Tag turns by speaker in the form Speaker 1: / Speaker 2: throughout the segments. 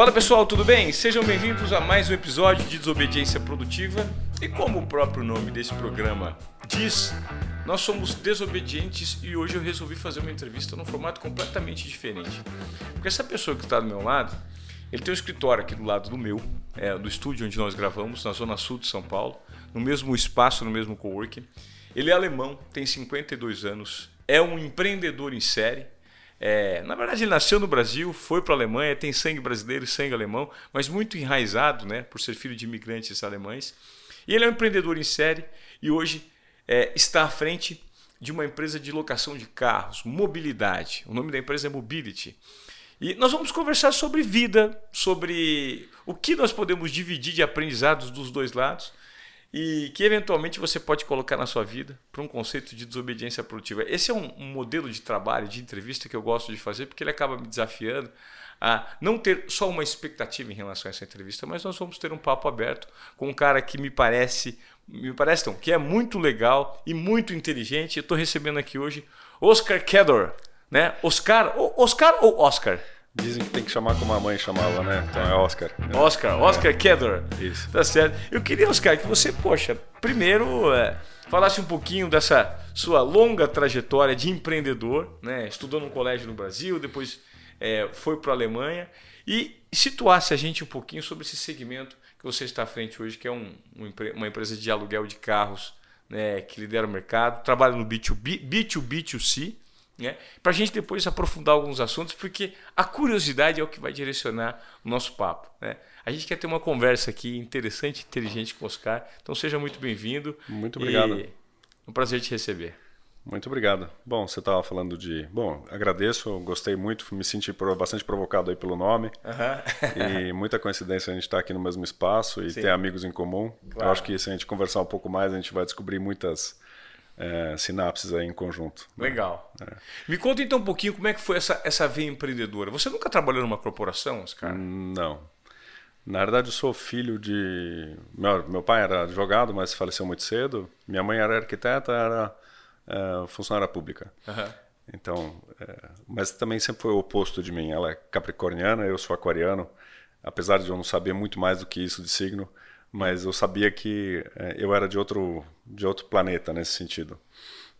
Speaker 1: Fala pessoal, tudo bem? Sejam bem-vindos a mais um episódio de Desobediência Produtiva. E como o próprio nome desse programa diz, nós somos desobedientes e hoje eu resolvi fazer uma entrevista num formato completamente diferente. Porque essa pessoa que está do meu lado, ele tem um escritório aqui do lado do meu, é, do estúdio onde nós gravamos, na zona sul de São Paulo, no mesmo espaço, no mesmo coworking. Ele é alemão, tem 52 anos, é um empreendedor em série é, na verdade, ele nasceu no Brasil, foi para a Alemanha, tem sangue brasileiro e sangue alemão, mas muito enraizado, né, por ser filho de imigrantes alemães. E ele é um empreendedor em série e hoje é, está à frente de uma empresa de locação de carros, mobilidade. O nome da empresa é Mobility. E nós vamos conversar sobre vida, sobre o que nós podemos dividir de aprendizados dos dois lados e que eventualmente você pode colocar na sua vida para um conceito de desobediência produtiva. Esse é um, um, modelo de trabalho, de entrevista que eu gosto de fazer, porque ele acaba me desafiando a não ter só uma expectativa em relação a essa entrevista, mas nós vamos ter um papo aberto com um cara que me parece, me parece não, que é muito legal e muito inteligente. Eu estou recebendo aqui hoje Oscar Kedor, né? Oscar, Oscar ou Oscar?
Speaker 2: Dizem que tem que chamar como a mãe chamava, né? Então é Oscar.
Speaker 1: Oscar, Oscar é. Kedor.
Speaker 2: Isso.
Speaker 1: Tá certo. Eu queria, Oscar, que você, poxa, primeiro é, falasse um pouquinho dessa sua longa trajetória de empreendedor, né? Estudou no colégio no Brasil, depois é, foi para a Alemanha e situasse a gente um pouquinho sobre esse segmento que você está à frente hoje, que é um, uma empresa de aluguel de carros né, que lidera o mercado, trabalha no B2B, B2B2C, né? Para a gente depois aprofundar alguns assuntos, porque a curiosidade é o que vai direcionar o nosso papo. Né? A gente quer ter uma conversa aqui interessante, inteligente com o Oscar. Então seja muito bem-vindo.
Speaker 2: Muito obrigado.
Speaker 1: É um prazer te receber.
Speaker 2: Muito obrigado. Bom, você estava falando de. Bom, agradeço, gostei muito, me senti bastante provocado aí pelo nome. e muita coincidência a gente estar tá aqui no mesmo espaço e Sim. ter amigos em comum. Claro. Eu acho que se a gente conversar um pouco mais, a gente vai descobrir muitas é, sinapses aí em conjunto.
Speaker 1: Né? Legal. É. Me conta então um pouquinho como é que foi essa, essa veia empreendedora. Você nunca trabalhou numa corporação, Oscar?
Speaker 2: Não. Na verdade, eu sou filho de. Meu, meu pai era advogado, mas faleceu muito cedo. Minha mãe era arquiteta, era é, funcionária pública. Uhum. Então, é, mas também sempre foi o oposto de mim. Ela é capricorniana, eu sou aquariano. Apesar de eu não saber muito mais do que isso de signo, mas eu sabia que é, eu era de outro de outro planeta nesse sentido.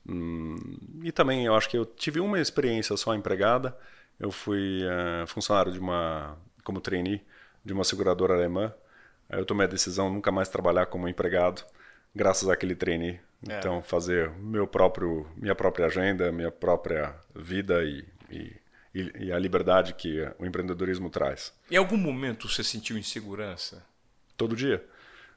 Speaker 2: Hum, e também eu acho que eu tive uma experiência só empregada. Eu fui uh, funcionário de uma como trainee de uma seguradora alemã. Eu tomei a decisão de nunca mais trabalhar como empregado, graças àquele trainee. É. Então fazer meu próprio minha própria agenda, minha própria vida e, e e, a liberdade que o empreendedorismo traz.
Speaker 1: Em algum momento você sentiu insegurança?
Speaker 2: Todo dia.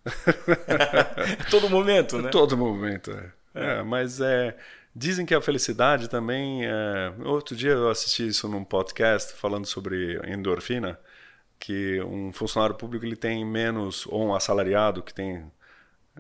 Speaker 1: Todo momento, né?
Speaker 2: Todo momento, é. é. é mas é, dizem que a felicidade também. É, outro dia eu assisti isso num podcast falando sobre endorfina, que um funcionário público ele tem menos, ou um assalariado que tem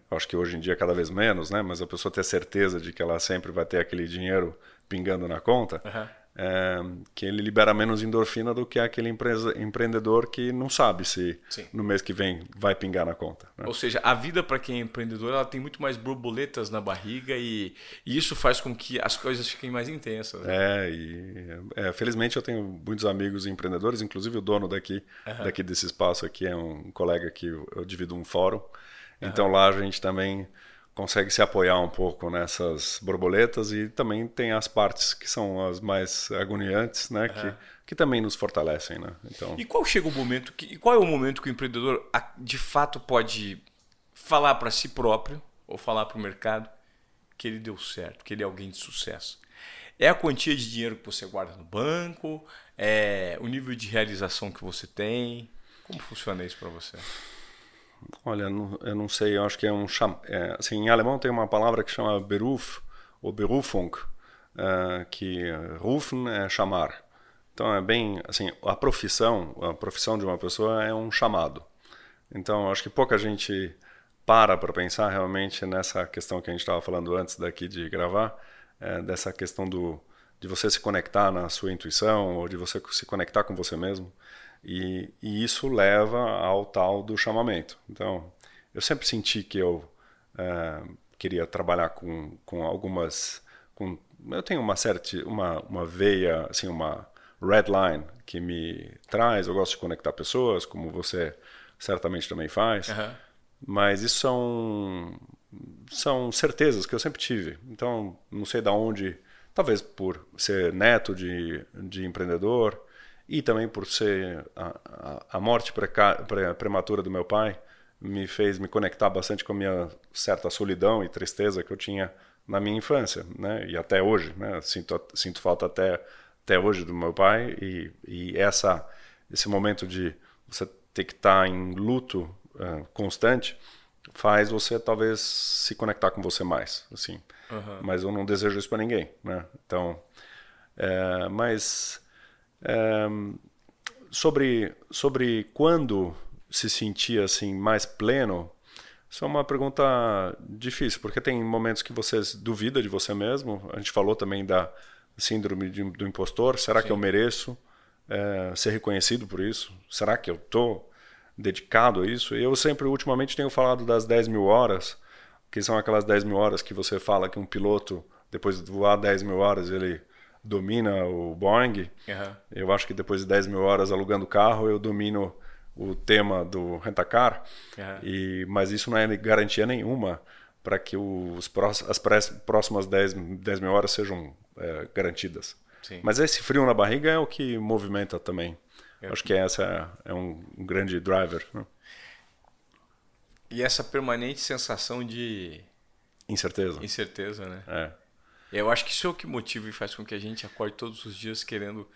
Speaker 2: acho que hoje em dia cada vez menos, né? Mas a pessoa ter certeza de que ela sempre vai ter aquele dinheiro pingando na conta. Uhum é, que ele libera menos endorfina do que aquele empresa, empreendedor que não sabe se Sim. no mês que vem vai pingar na conta.
Speaker 1: Né? Ou seja, a vida para quem é empreendedor ela tem muito mais borboletas na barriga e, e isso faz com que as coisas fiquem mais intensas.
Speaker 2: Né? É, e é, felizmente eu tenho muitos amigos empreendedores, inclusive o dono daqui, uhum. daqui desse espaço aqui é um colega que eu, eu divido um fórum. Então uhum. lá a gente também consegue se apoiar um pouco nessas borboletas e também tem as partes que são as mais agoniantes, né, uhum. que, que também nos fortalecem, né?
Speaker 1: Então. E qual chega o momento que qual é o momento que o empreendedor de fato pode falar para si próprio ou falar para o mercado que ele deu certo, que ele é alguém de sucesso? É a quantia de dinheiro que você guarda no banco? É o nível de realização que você tem? Como funciona isso para você?
Speaker 2: Olha, eu não sei, eu acho que é um cham... É, assim, em alemão tem uma palavra que chama Beruf ou Berufung, uh, que rufen é chamar. Então é bem, assim, a profissão, a profissão de uma pessoa é um chamado. Então acho que pouca gente para para pensar realmente nessa questão que a gente estava falando antes daqui de gravar, é, dessa questão do de você se conectar na sua intuição ou de você se conectar com você mesmo. E, e, isso leva ao tal do chamamento. Então, eu sempre senti que eu é, queria trabalhar com, com algumas. Com, eu tenho uma certa uma, uma veia, assim, uma red line que me traz. Eu gosto de conectar pessoas, como você certamente também faz. Uhum. Mas isso são são certezas que eu sempre tive. Então, não sei da onde, talvez por ser neto de, de empreendedor e também por ser a, a, a morte preca, pre, prematura do meu pai, me fez me conectar bastante com a minha certa solidão e tristeza que eu tinha na minha infância, né? E até hoje, né? Sinto, sinto falta até até hoje do meu pai e, e essa esse momento de você ter que estar em luto uh, constante faz você talvez se conectar com você mais, assim. Uhum. Mas eu não desejo isso para ninguém, né? Então, é, mas é, sobre sobre quando se sentia assim mais pleno, isso é uma pergunta difícil, porque tem momentos que você duvida de você mesmo. A gente falou também da síndrome de, do impostor. Será Sim. que eu mereço é, ser reconhecido por isso? Será que eu tô dedicado a isso. Eu sempre, ultimamente, tenho falado das 10 mil horas, que são aquelas 10 mil horas que você fala que um piloto, depois de voar 10 mil horas, ele domina o Boeing. Uhum. Eu acho que depois de 10 mil horas alugando carro, eu domino o tema do rentacar. Uhum. E, mas isso não é garantia nenhuma para que os, as próximas 10, 10 mil horas sejam é, garantidas. Sim. Mas esse frio na barriga é o que movimenta também. É. Acho que essa é um, um grande driver. Né?
Speaker 1: E essa permanente sensação de
Speaker 2: incerteza.
Speaker 1: Incerteza, né?
Speaker 2: É.
Speaker 1: Eu acho que isso é o que motiva e faz com que a gente acorde todos os dias querendo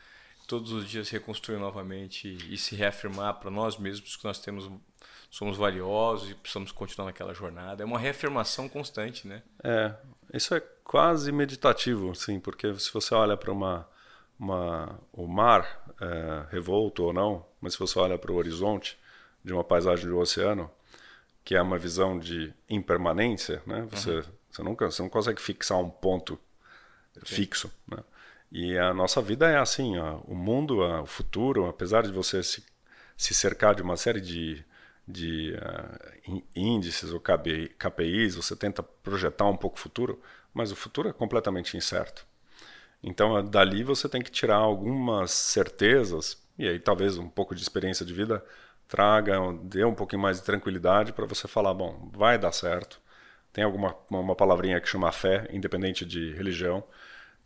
Speaker 1: todos os dias reconstruir novamente e se reafirmar para nós mesmos que nós temos somos valiosos e precisamos continuar naquela jornada. É uma reafirmação constante, né?
Speaker 2: É, isso é quase meditativo, sim, porque se você olha para uma uma, o mar é, revolto ou não, mas se você olha para o horizonte de uma paisagem do oceano, que é uma visão de impermanência, né? Você, uhum. você, nunca, você não consegue fixar um ponto Sim. fixo, né? E a nossa vida é assim, ó, o mundo, o futuro, apesar de você se, se cercar de uma série de, de uh, índices ou KPIs, você tenta projetar um pouco o futuro, mas o futuro é completamente incerto. Então, dali você tem que tirar algumas certezas, e aí talvez um pouco de experiência de vida traga, dê um pouquinho mais de tranquilidade para você falar, bom, vai dar certo. Tem alguma uma palavrinha que chama fé, independente de religião,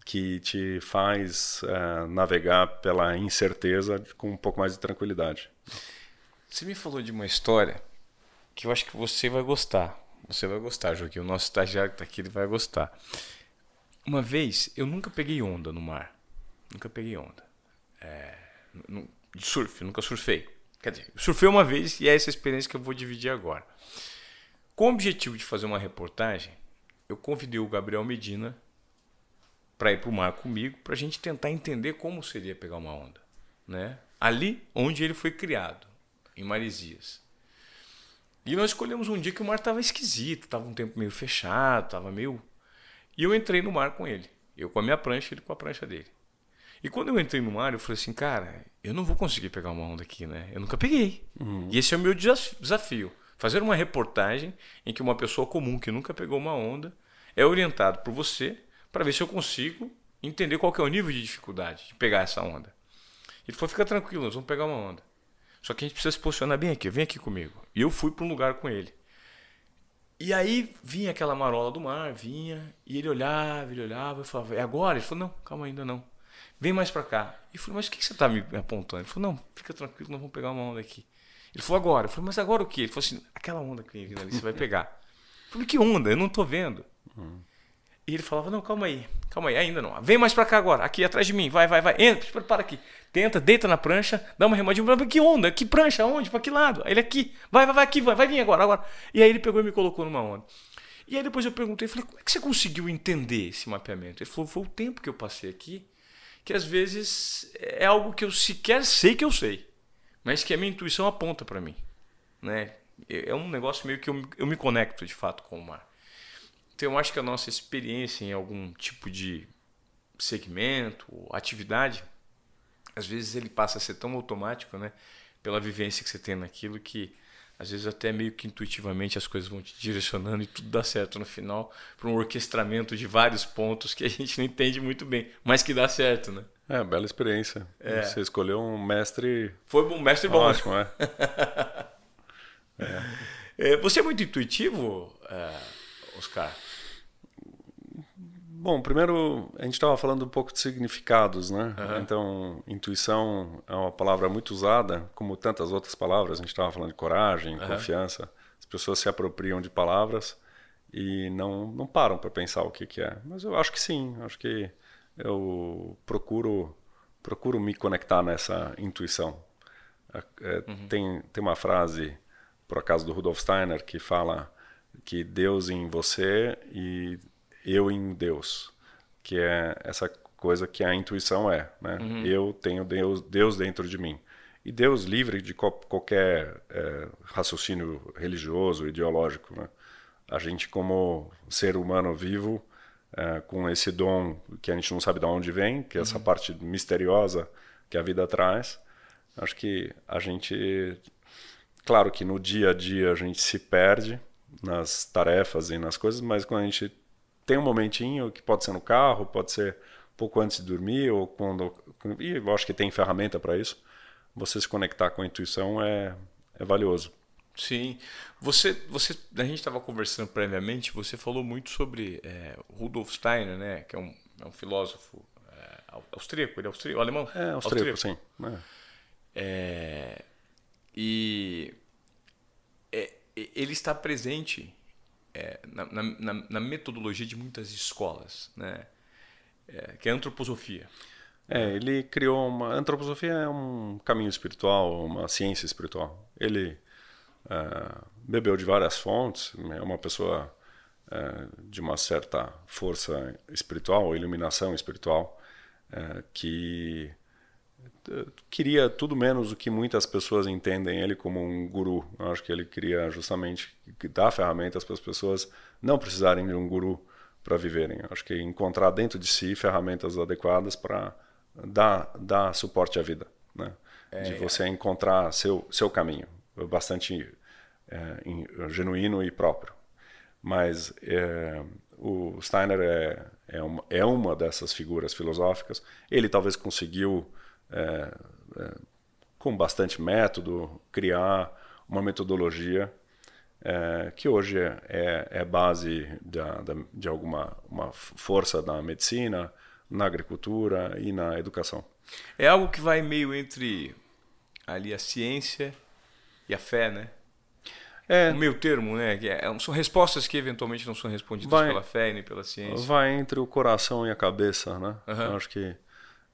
Speaker 2: que te faz é, navegar pela incerteza com um pouco mais de tranquilidade.
Speaker 1: Você me falou de uma história que eu acho que você vai gostar. Você vai gostar, Joaquim. O nosso estagiário que está aqui ele vai gostar. Uma vez, eu nunca peguei onda no mar. Nunca peguei onda. É, de surf, nunca surfei. Quer dizer, surfei uma vez e é essa experiência que eu vou dividir agora. Com o objetivo de fazer uma reportagem, eu convidei o Gabriel Medina para ir para o mar comigo, para a gente tentar entender como seria pegar uma onda. Né? Ali onde ele foi criado, em Maresias. E nós escolhemos um dia que o mar estava esquisito, estava um tempo meio fechado, estava meio e eu entrei no mar com ele. Eu com a minha prancha, ele com a prancha dele. E quando eu entrei no mar, eu falei assim, cara, eu não vou conseguir pegar uma onda aqui, né? Eu nunca peguei. Uhum. E esse é o meu desafio. Fazer uma reportagem em que uma pessoa comum que nunca pegou uma onda é orientado por você para ver se eu consigo entender qual é o nível de dificuldade de pegar essa onda. Ele falou, fica tranquilo, nós vamos pegar uma onda. Só que a gente precisa se posicionar bem aqui, vem aqui comigo. E eu fui para um lugar com ele. E aí vinha aquela marola do mar, vinha, e ele olhava, ele olhava, eu falava, é agora? Ele falou, não, calma ainda não. Vem mais para cá. E eu falei, mas o que você está me apontando? Ele falou, não, fica tranquilo, nós vamos pegar uma onda aqui. Ele falou, agora. Eu falei, mas agora o quê? Ele falou assim, aquela onda que vem vindo ali, você vai pegar. Eu falei, que onda? Eu não tô vendo. Uhum. E ele falava, não, calma aí, calma aí, ainda não. Vem mais para cá agora, aqui atrás de mim, vai, vai, vai, entra, se prepara aqui. Tenta, deita na prancha, dá uma remadinha, que onda, que prancha, onde, para que lado? Aí ele aqui, vai, vai, vai aqui, vai, vai vir agora, agora. E aí ele pegou e me colocou numa onda. E aí depois eu perguntei, falei, como é que você conseguiu entender esse mapeamento? Ele falou, foi o tempo que eu passei aqui, que às vezes é algo que eu sequer sei que eu sei, mas que a minha intuição aponta para mim, né? É um negócio meio que eu, eu me conecto de fato com o mar. Então eu acho que a nossa experiência em algum tipo de segmento, atividade, às vezes ele passa a ser tão automático, né? Pela vivência que você tem naquilo que às vezes até meio que intuitivamente as coisas vão te direcionando e tudo dá certo no final para um orquestramento de vários pontos que a gente não entende muito bem, mas que dá certo, né?
Speaker 2: É, bela experiência. É. Você escolheu um mestre.
Speaker 1: Foi um mestre bom.
Speaker 2: Ótimo, é.
Speaker 1: é. é. Você é muito intuitivo, é, Oscar?
Speaker 2: Bom, primeiro a gente estava falando um pouco de significados, né? Uhum. Então, intuição é uma palavra muito usada, como tantas outras palavras. A gente estava falando de coragem, uhum. confiança. As pessoas se apropriam de palavras e não, não param para pensar o que, que é. Mas eu acho que sim, acho que eu procuro procuro me conectar nessa intuição. É, é, uhum. tem, tem uma frase, por acaso, do Rudolf Steiner, que fala que Deus em você e eu em Deus, que é essa coisa que a intuição é, né? Uhum. Eu tenho Deus, Deus dentro de mim. E Deus livre de qualquer é, raciocínio religioso, ideológico, né? A gente como ser humano vivo, é, com esse dom que a gente não sabe de onde vem, que é essa uhum. parte misteriosa que a vida traz, acho que a gente, claro que no dia a dia a gente se perde nas tarefas e nas coisas, mas quando a gente tem um momentinho que pode ser no carro, pode ser pouco antes de dormir ou quando e eu acho que tem ferramenta para isso. Você se conectar com a intuição é, é valioso.
Speaker 1: Sim. Você, você, a gente estava conversando previamente, você falou muito sobre é, Rudolf Steiner, né, que é um, é um filósofo é, austríaco, ele é austríaco, alemão?
Speaker 2: É, austríaco, austríaco. sim.
Speaker 1: É. é e é, ele está presente é, na, na, na, metodologia de muitas escolas, né? É, que é a antroposofia.
Speaker 2: É, ele criou uma. A antroposofia é um caminho espiritual, uma ciência espiritual. Ele é, bebeu de várias fontes, é uma pessoa é, de uma certa força espiritual, iluminação espiritual, é, que queria tudo menos o que muitas pessoas entendem ele como um guru. Eu acho que ele queria justamente dar ferramentas para as pessoas não precisarem de um guru para viverem. Eu acho que encontrar dentro de si ferramentas adequadas para dar, dar suporte à vida, né? É, de você encontrar seu seu caminho, bastante é, genuíno e próprio. Mas é, o Steiner é, é uma, é uma dessas figuras filosóficas. Ele talvez conseguiu é, é, com bastante método, criar uma metodologia é, que hoje é, é, é base da, de alguma uma força da medicina, na agricultura e na educação.
Speaker 1: É algo que vai meio entre ali a ciência e a fé, né? É, um meio termo, né? É, são respostas que eventualmente não são respondidas vai, pela fé nem pela ciência.
Speaker 2: Vai entre o coração e a cabeça, né? Uhum. Eu acho que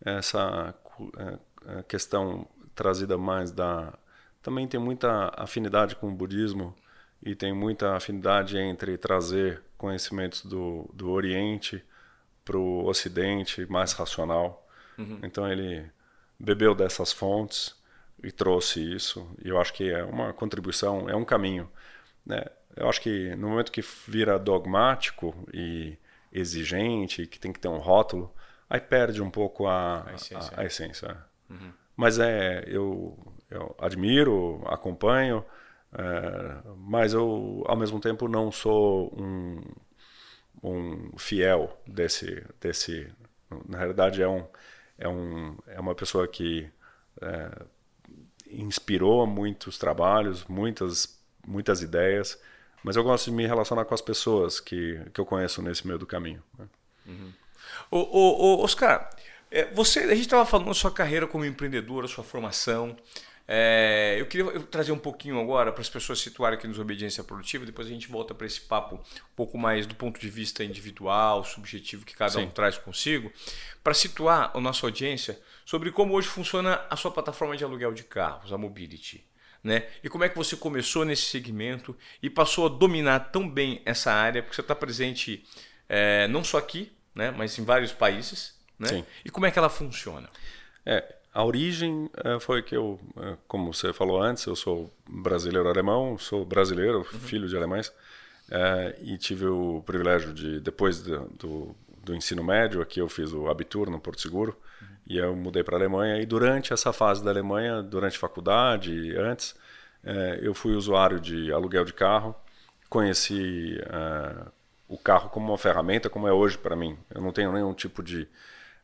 Speaker 2: essa é, é, questão trazida mais da também tem muita afinidade com o budismo e tem muita afinidade entre trazer conhecimentos do, do Oriente para o Ocidente mais racional. Uhum. Então ele bebeu dessas fontes e trouxe isso. E eu acho que é uma contribuição, é um caminho. Né? Eu acho que no momento que vira dogmático e exigente, que tem que ter um rótulo, aí perde um pouco a, a essência. A, a essência. Uhum. Mas é, eu, eu admiro, acompanho, é, mas eu, ao mesmo tempo, não sou um, um fiel desse, desse. Na realidade, é, um, é, um, é uma pessoa que é, inspirou muitos trabalhos, muitas, muitas ideias, mas eu gosto de me relacionar com as pessoas que, que eu conheço nesse meio do caminho. Né?
Speaker 1: Uhum. O, o, o Oscar, é, você, a gente estava falando da sua carreira como empreendedor, a sua formação. É, eu queria trazer um pouquinho agora para as pessoas situarem aqui nos Obediência Produtiva, depois a gente volta para esse papo um pouco mais do ponto de vista individual, subjetivo que cada Sim. um traz consigo, para situar a nossa audiência sobre como hoje funciona a sua plataforma de aluguel de carros, a Mobility. Né? E como é que você começou nesse segmento e passou a dominar tão bem essa área, porque você está presente é, não só aqui, né, mas em vários países. Né? Sim. E como é que ela funciona?
Speaker 2: É, a origem é, foi que eu, é, como você falou antes, eu sou brasileiro alemão, sou brasileiro, uhum. filho de alemães, é, e tive o privilégio de, depois do, do, ensino médio, aqui eu fiz o Abitur no Porto Seguro, uhum. e eu mudei para a Alemanha, e durante essa fase da Alemanha, durante faculdade e antes, eu fui usuário de aluguel de carro, conheci o carro como uma ferramenta, como é hoje para mim. Eu não tenho nenhum tipo de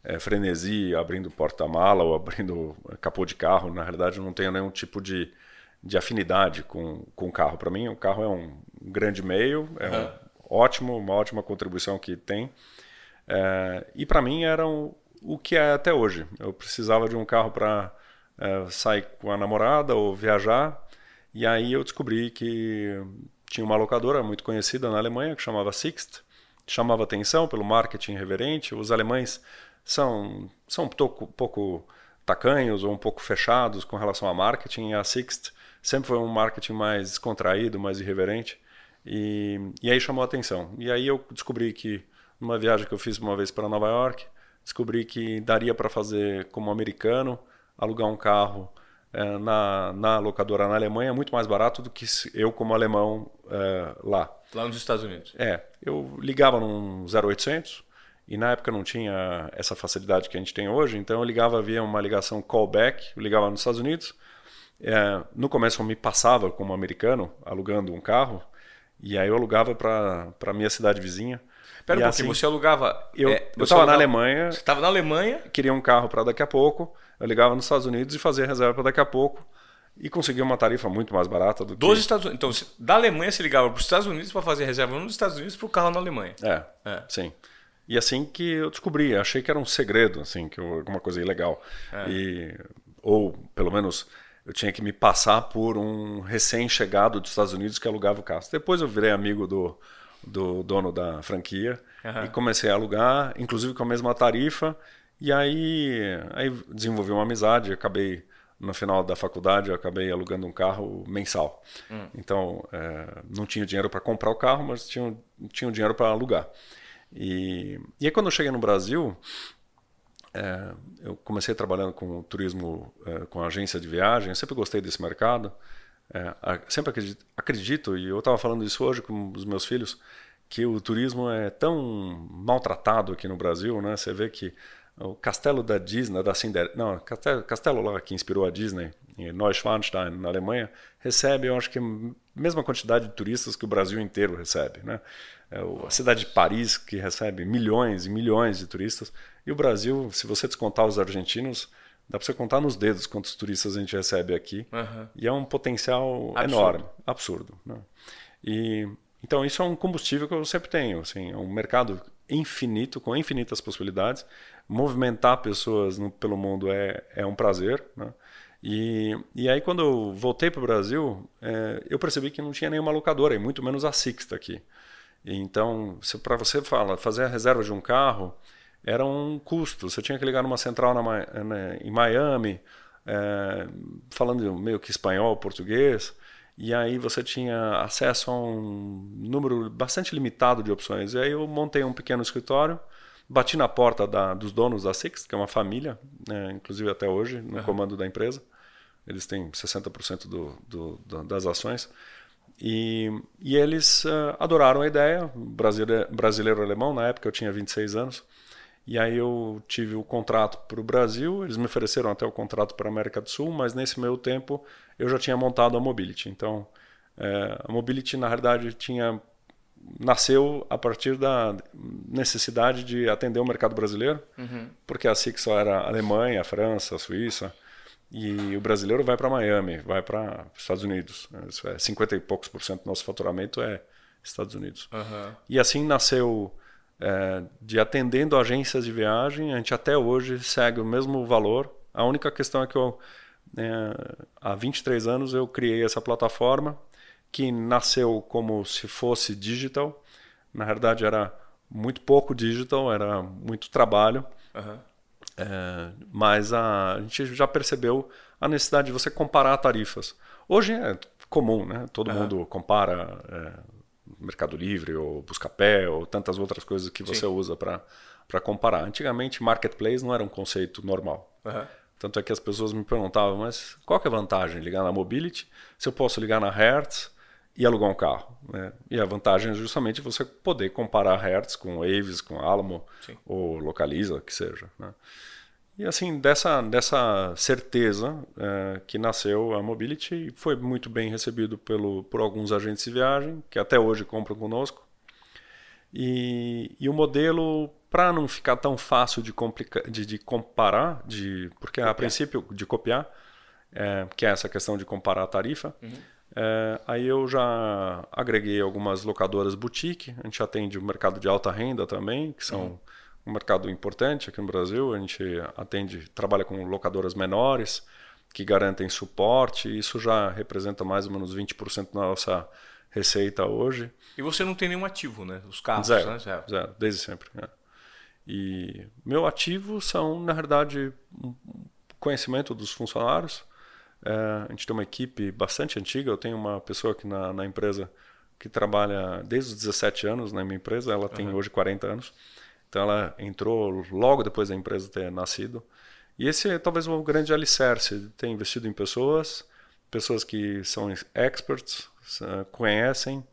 Speaker 2: é, frenesi abrindo porta-mala ou abrindo capô de carro. Na realidade, eu não tenho nenhum tipo de, de afinidade com, com o carro. Para mim, o carro é um grande meio, é uhum. um ótimo, uma ótima contribuição que tem. É, e para mim era um, o que é até hoje. Eu precisava de um carro para é, sair com a namorada ou viajar. E aí eu descobri que tinha uma locadora muito conhecida na Alemanha que chamava Sixt. Chamava atenção pelo marketing reverente. Os alemães são, são um pouco, pouco tacanhos ou um pouco fechados com relação a marketing. A Sixt sempre foi um marketing mais descontraído, mais irreverente. E, e aí chamou atenção. E aí eu descobri que, numa viagem que eu fiz uma vez para Nova York, descobri que daria para fazer como americano, alugar um carro é, na, na locadora na Alemanha muito mais barato do que eu como alemão é, lá.
Speaker 1: Lá nos Estados Unidos?
Speaker 2: É. Eu ligava num 0800 e na época não tinha essa facilidade que a gente tem hoje, então eu ligava via uma ligação callback, eu ligava nos Estados Unidos. É, no começo eu me passava como americano, alugando um carro, e aí eu alugava para a minha cidade vizinha.
Speaker 1: Pera um pouquinho, assim, você alugava.
Speaker 2: Eu é, estava na Alemanha.
Speaker 1: Você estava na Alemanha?
Speaker 2: Queria um carro para daqui a pouco. Eu ligava nos Estados Unidos e fazia reserva para daqui a pouco. E conseguia uma tarifa muito mais barata do
Speaker 1: Dos que... Estados Unidos. Então, da Alemanha você ligava para os Estados Unidos para fazer reserva nos Estados Unidos para o carro na Alemanha.
Speaker 2: É, é, sim. E assim que eu descobri, achei que era um segredo, assim, que alguma coisa ilegal. É. E, ou, pelo menos, eu tinha que me passar por um recém-chegado dos Estados Unidos que alugava o carro. Depois eu virei amigo do, do dono da franquia uhum. e comecei a alugar, inclusive com a mesma tarifa. E aí, aí desenvolvi uma amizade, acabei no final da faculdade eu acabei alugando um carro mensal. Hum. Então, é, não tinha dinheiro para comprar o carro, mas tinha, tinha dinheiro para alugar. E, e aí quando eu cheguei no Brasil, é, eu comecei trabalhando com turismo, é, com agência de viagem, eu sempre gostei desse mercado. É, sempre acredito, acredito, e eu estava falando isso hoje com os meus filhos, que o turismo é tão maltratado aqui no Brasil, né? Você vê que o castelo da Disney, da Cinderela, não, castelo, castelo lá que inspirou a Disney, em Neuschwanstein, na Alemanha, recebe, eu acho que a mesma quantidade de turistas que o Brasil inteiro recebe, né? É a cidade de Paris que recebe milhões e milhões de turistas, e o Brasil, se você descontar os argentinos, Dá para você contar nos dedos quantos turistas a gente recebe aqui. Uhum. E é um potencial absurdo. enorme, absurdo. Né? E, então, isso é um combustível que eu sempre tenho. Assim, é um mercado infinito, com infinitas possibilidades. Movimentar pessoas no, pelo mundo é, é um prazer. Né? E, e aí, quando eu voltei para o Brasil, é, eu percebi que não tinha nenhuma locadora, e muito menos a Sixta aqui. Então, para você fala, fazer a reserva de um carro era um custo. Você tinha que ligar numa central na, na, em Miami, é, falando meio que espanhol, português, e aí você tinha acesso a um número bastante limitado de opções. E aí eu montei um pequeno escritório, bati na porta da, dos donos da Six, que é uma família, né, inclusive até hoje, no uhum. comando da empresa. Eles têm 60% do, do, do, das ações. E, e eles uh, adoraram a ideia, brasileiro-alemão, na época eu tinha 26 anos. E aí eu tive o contrato para o Brasil, eles me ofereceram até o contrato para a América do Sul, mas nesse meio tempo eu já tinha montado a Mobility. Então, é, a Mobility, na realidade, tinha nasceu a partir da necessidade de atender o mercado brasileiro, uhum. porque a SIC só era Alemanha, França, Suíça, e o brasileiro vai para Miami, vai para Estados Unidos. Isso é 50 e poucos por cento do nosso faturamento é Estados Unidos. Uhum. E assim nasceu é, de atendendo agências de viagem, a gente até hoje segue o mesmo valor. A única questão é que eu, é, há 23 anos eu criei essa plataforma que nasceu como se fosse digital. Na verdade era muito pouco digital, era muito trabalho. Uhum. É, mas a, a, gente já percebeu a necessidade de você comparar tarifas. Hoje é comum, né? Todo uhum. mundo compara é, Mercado Livre ou Buscapé ou tantas outras coisas que você Sim. usa para comparar. Antigamente, marketplace não era um conceito normal. Uhum. Tanto é que as pessoas me perguntavam, mas qual que é a vantagem de ligar na Mobility se eu posso ligar na Hertz e alugar um carro? Né? E a vantagem é justamente você poder comparar Hertz com Avis, com Alamo Sim. ou Localiza, que seja. Né? E assim, dessa, dessa certeza é, que nasceu a Mobility, foi muito bem recebido pelo, por alguns agentes de viagem, que até hoje compram conosco. E, e o modelo, para não ficar tão fácil de, de, de comparar, de, porque copiar. a princípio, de copiar, é, que é essa questão de comparar a tarifa, uhum. é, aí eu já agreguei algumas locadoras boutique, a gente atende o mercado de alta renda também, que são... Uhum um mercado importante aqui no Brasil. A gente atende, trabalha com locadoras menores que garantem suporte. E isso já representa mais ou menos 20% da nossa receita hoje.
Speaker 1: E você não tem nenhum ativo, né? Os carros,
Speaker 2: zero,
Speaker 1: né?
Speaker 2: Zero, zero desde sempre. Né? E meu ativo são, na verdade, um conhecimento dos funcionários. É, a gente tem uma equipe bastante antiga. Eu tenho uma pessoa aqui na, na empresa que trabalha desde os 17 anos na minha empresa. Ela tem uhum. hoje 40 anos. Então ela entrou logo depois da empresa ter nascido. E esse é talvez o grande alicerce, ter investido em pessoas, pessoas que são experts, conhecem,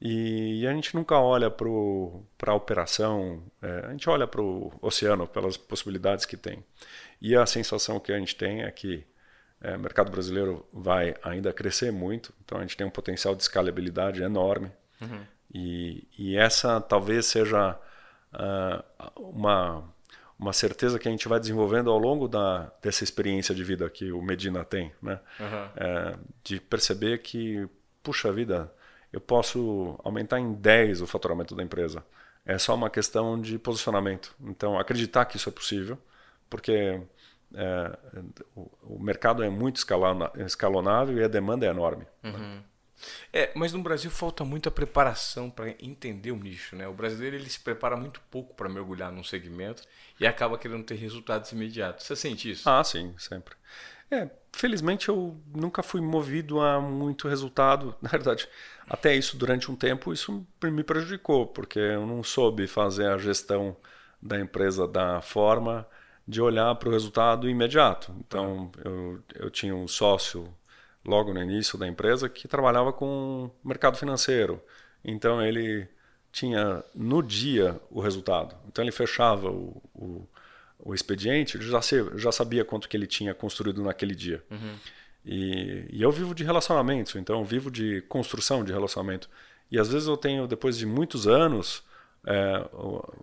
Speaker 2: e, a gente nunca olha para a operação, é, a gente olha para o oceano, pelas possibilidades que tem. E a sensação que a gente tem é que é, o mercado brasileiro vai ainda crescer muito, então a gente tem um potencial de escalabilidade enorme. Uhum. E, e essa talvez seja uma, uma certeza que a gente vai desenvolvendo ao longo da, dessa experiência de vida que o Medina tem, né? Uhum. É, de perceber que, puxa vida, eu posso aumentar em 10 o faturamento da empresa. É só uma questão de posicionamento. Então, acreditar que isso é possível, porque é, o, o, mercado é muito escalonável e a demanda é enorme.
Speaker 1: Uhum. É, mas no Brasil falta muita preparação para entender o nicho, né? O brasileiro ele se prepara muito pouco para mergulhar num segmento e acaba querendo ter resultados imediatos. Você sente isso?
Speaker 2: Ah, sim, sempre. É, felizmente eu nunca fui movido a muito resultado. Na verdade, até isso durante um tempo isso me prejudicou, porque eu não soube fazer a gestão da empresa da forma de olhar para o resultado imediato. Então, eu, eu tinha um sócio logo no início da empresa, que trabalhava com mercado financeiro. Então ele tinha no dia o resultado. Então ele fechava o, o, o expediente, ele já, se, já sabia quanto que ele tinha construído naquele dia. Uhum. E, e, eu vivo de relacionamentos, então eu vivo de construção de relacionamento. E às vezes eu tenho, depois de muitos anos, é,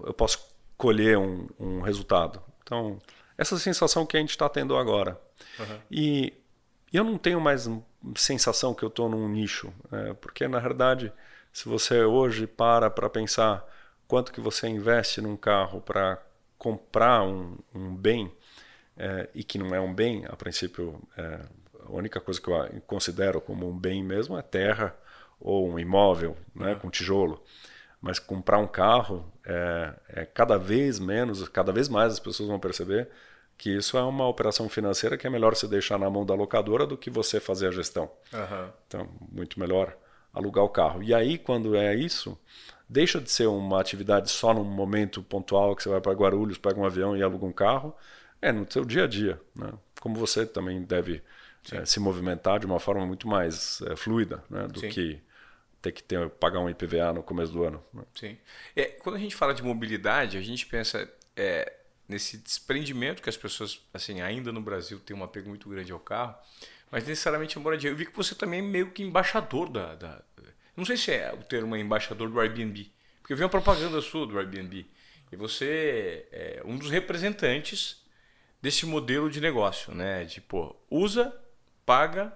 Speaker 2: eu posso colher um, um, resultado. Então, essa sensação que a gente está tendo agora. Uhum. E e eu não tenho mais sensação que eu estou num nicho, é, porque na verdade, se você hoje para para pensar quanto que você investe num carro para comprar um, um bem é, e que não é um bem, a princípio, é, a única coisa que eu considero como um bem mesmo é terra ou um imóvel, né, com tijolo. Mas comprar um carro é, é cada vez menos, cada vez mais as pessoas vão perceber que isso é uma operação financeira que é melhor você deixar na mão da locadora do que você fazer a gestão. Uhum. Então, muito melhor alugar o carro. E aí, quando é isso, deixa de ser uma atividade só num momento pontual que você vai para Guarulhos, pega um avião e aluga um carro. É no seu dia a dia, né? Como você também deve é, se movimentar de uma forma muito mais é, fluida, né? Do Sim. que ter que ter, pagar um IPVA no começo do ano. Né?
Speaker 1: Sim. É, quando a gente fala de mobilidade, a gente pensa é, nesse desprendimento que as pessoas, assim, ainda no Brasil têm um apego muito grande ao carro, mas necessariamente a moradia. Eu vi que você também é meio que embaixador da, da não sei se é o termo é embaixador do Airbnb, porque eu vi uma propaganda sua do Airbnb e você é um dos representantes desse modelo de negócio, né? De pô, usa, paga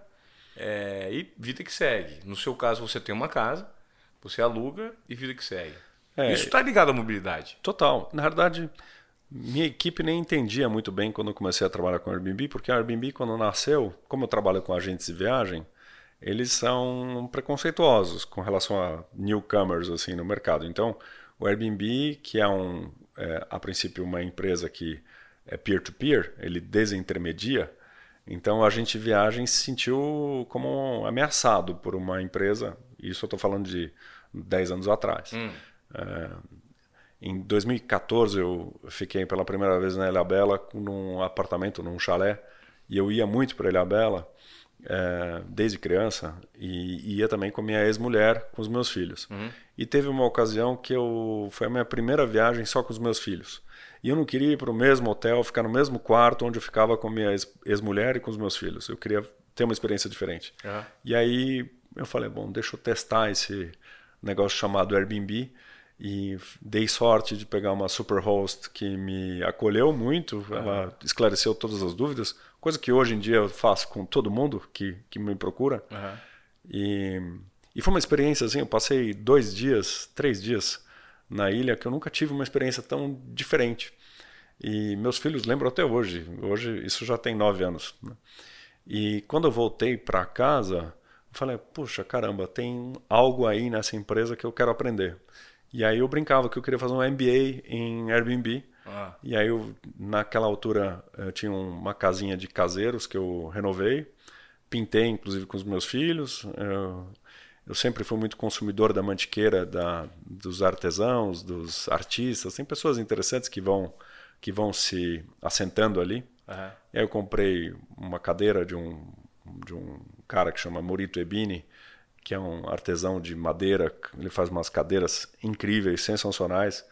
Speaker 1: é, e vida que segue. No seu caso, você tem uma casa, você aluga e vida que segue. É, Isso está ligado à mobilidade.
Speaker 2: Total. Na verdade, minha equipe nem entendia muito bem quando eu comecei a trabalhar com o Airbnb, porque o Airbnb, quando nasceu, como eu trabalho com agentes de viagem, eles são preconceituosos com relação a newcomers assim no mercado. Então, o Airbnb, que é um, é, a princípio uma empresa que é peer-to-peer, -peer, ele desintermedia. Então, a agente de viagem se sentiu como ameaçado por uma empresa. Isso eu estou falando de 10 anos atrás. Hum. É, em 2014 eu fiquei pela primeira vez na Ilhabela num apartamento, num chalé, e eu ia muito para Ilhabela é, desde criança e ia também com minha ex-mulher, com os meus filhos. Uhum. E teve uma ocasião que eu foi a minha primeira viagem só com os meus filhos. E eu não queria ir para o mesmo hotel, ficar no mesmo quarto onde eu ficava com minha ex-mulher e com os meus filhos. Eu queria ter uma experiência diferente. Uhum. E aí eu falei, bom, deixa eu testar esse negócio chamado Airbnb e dei sorte de pegar uma superhost que me acolheu muito, uhum. ela esclareceu todas as dúvidas, coisa que hoje em dia eu faço com todo mundo que, que me procura. Uhum. E, e foi uma experiência assim, eu passei dois dias, três dias na ilha que eu nunca tive uma experiência tão diferente. E meus filhos lembram até hoje, hoje isso já tem nove anos. Né? E quando eu voltei para casa, eu falei, puxa, caramba, tem algo aí nessa empresa que eu quero aprender. E aí eu brincava que eu queria fazer um MBA em Airbnb. Ah. E aí eu, naquela altura eu tinha uma casinha de caseiros que eu renovei, pintei inclusive com os meus filhos. Eu, eu sempre fui muito consumidor da mantiqueira da, dos artesãos, dos artistas. Tem pessoas interessantes que vão que vão se assentando ali. Uhum. E aí eu comprei uma cadeira de um de um cara que chama Morito Ebini, que é um artesão de madeira, ele faz umas cadeiras incríveis, sensacionais,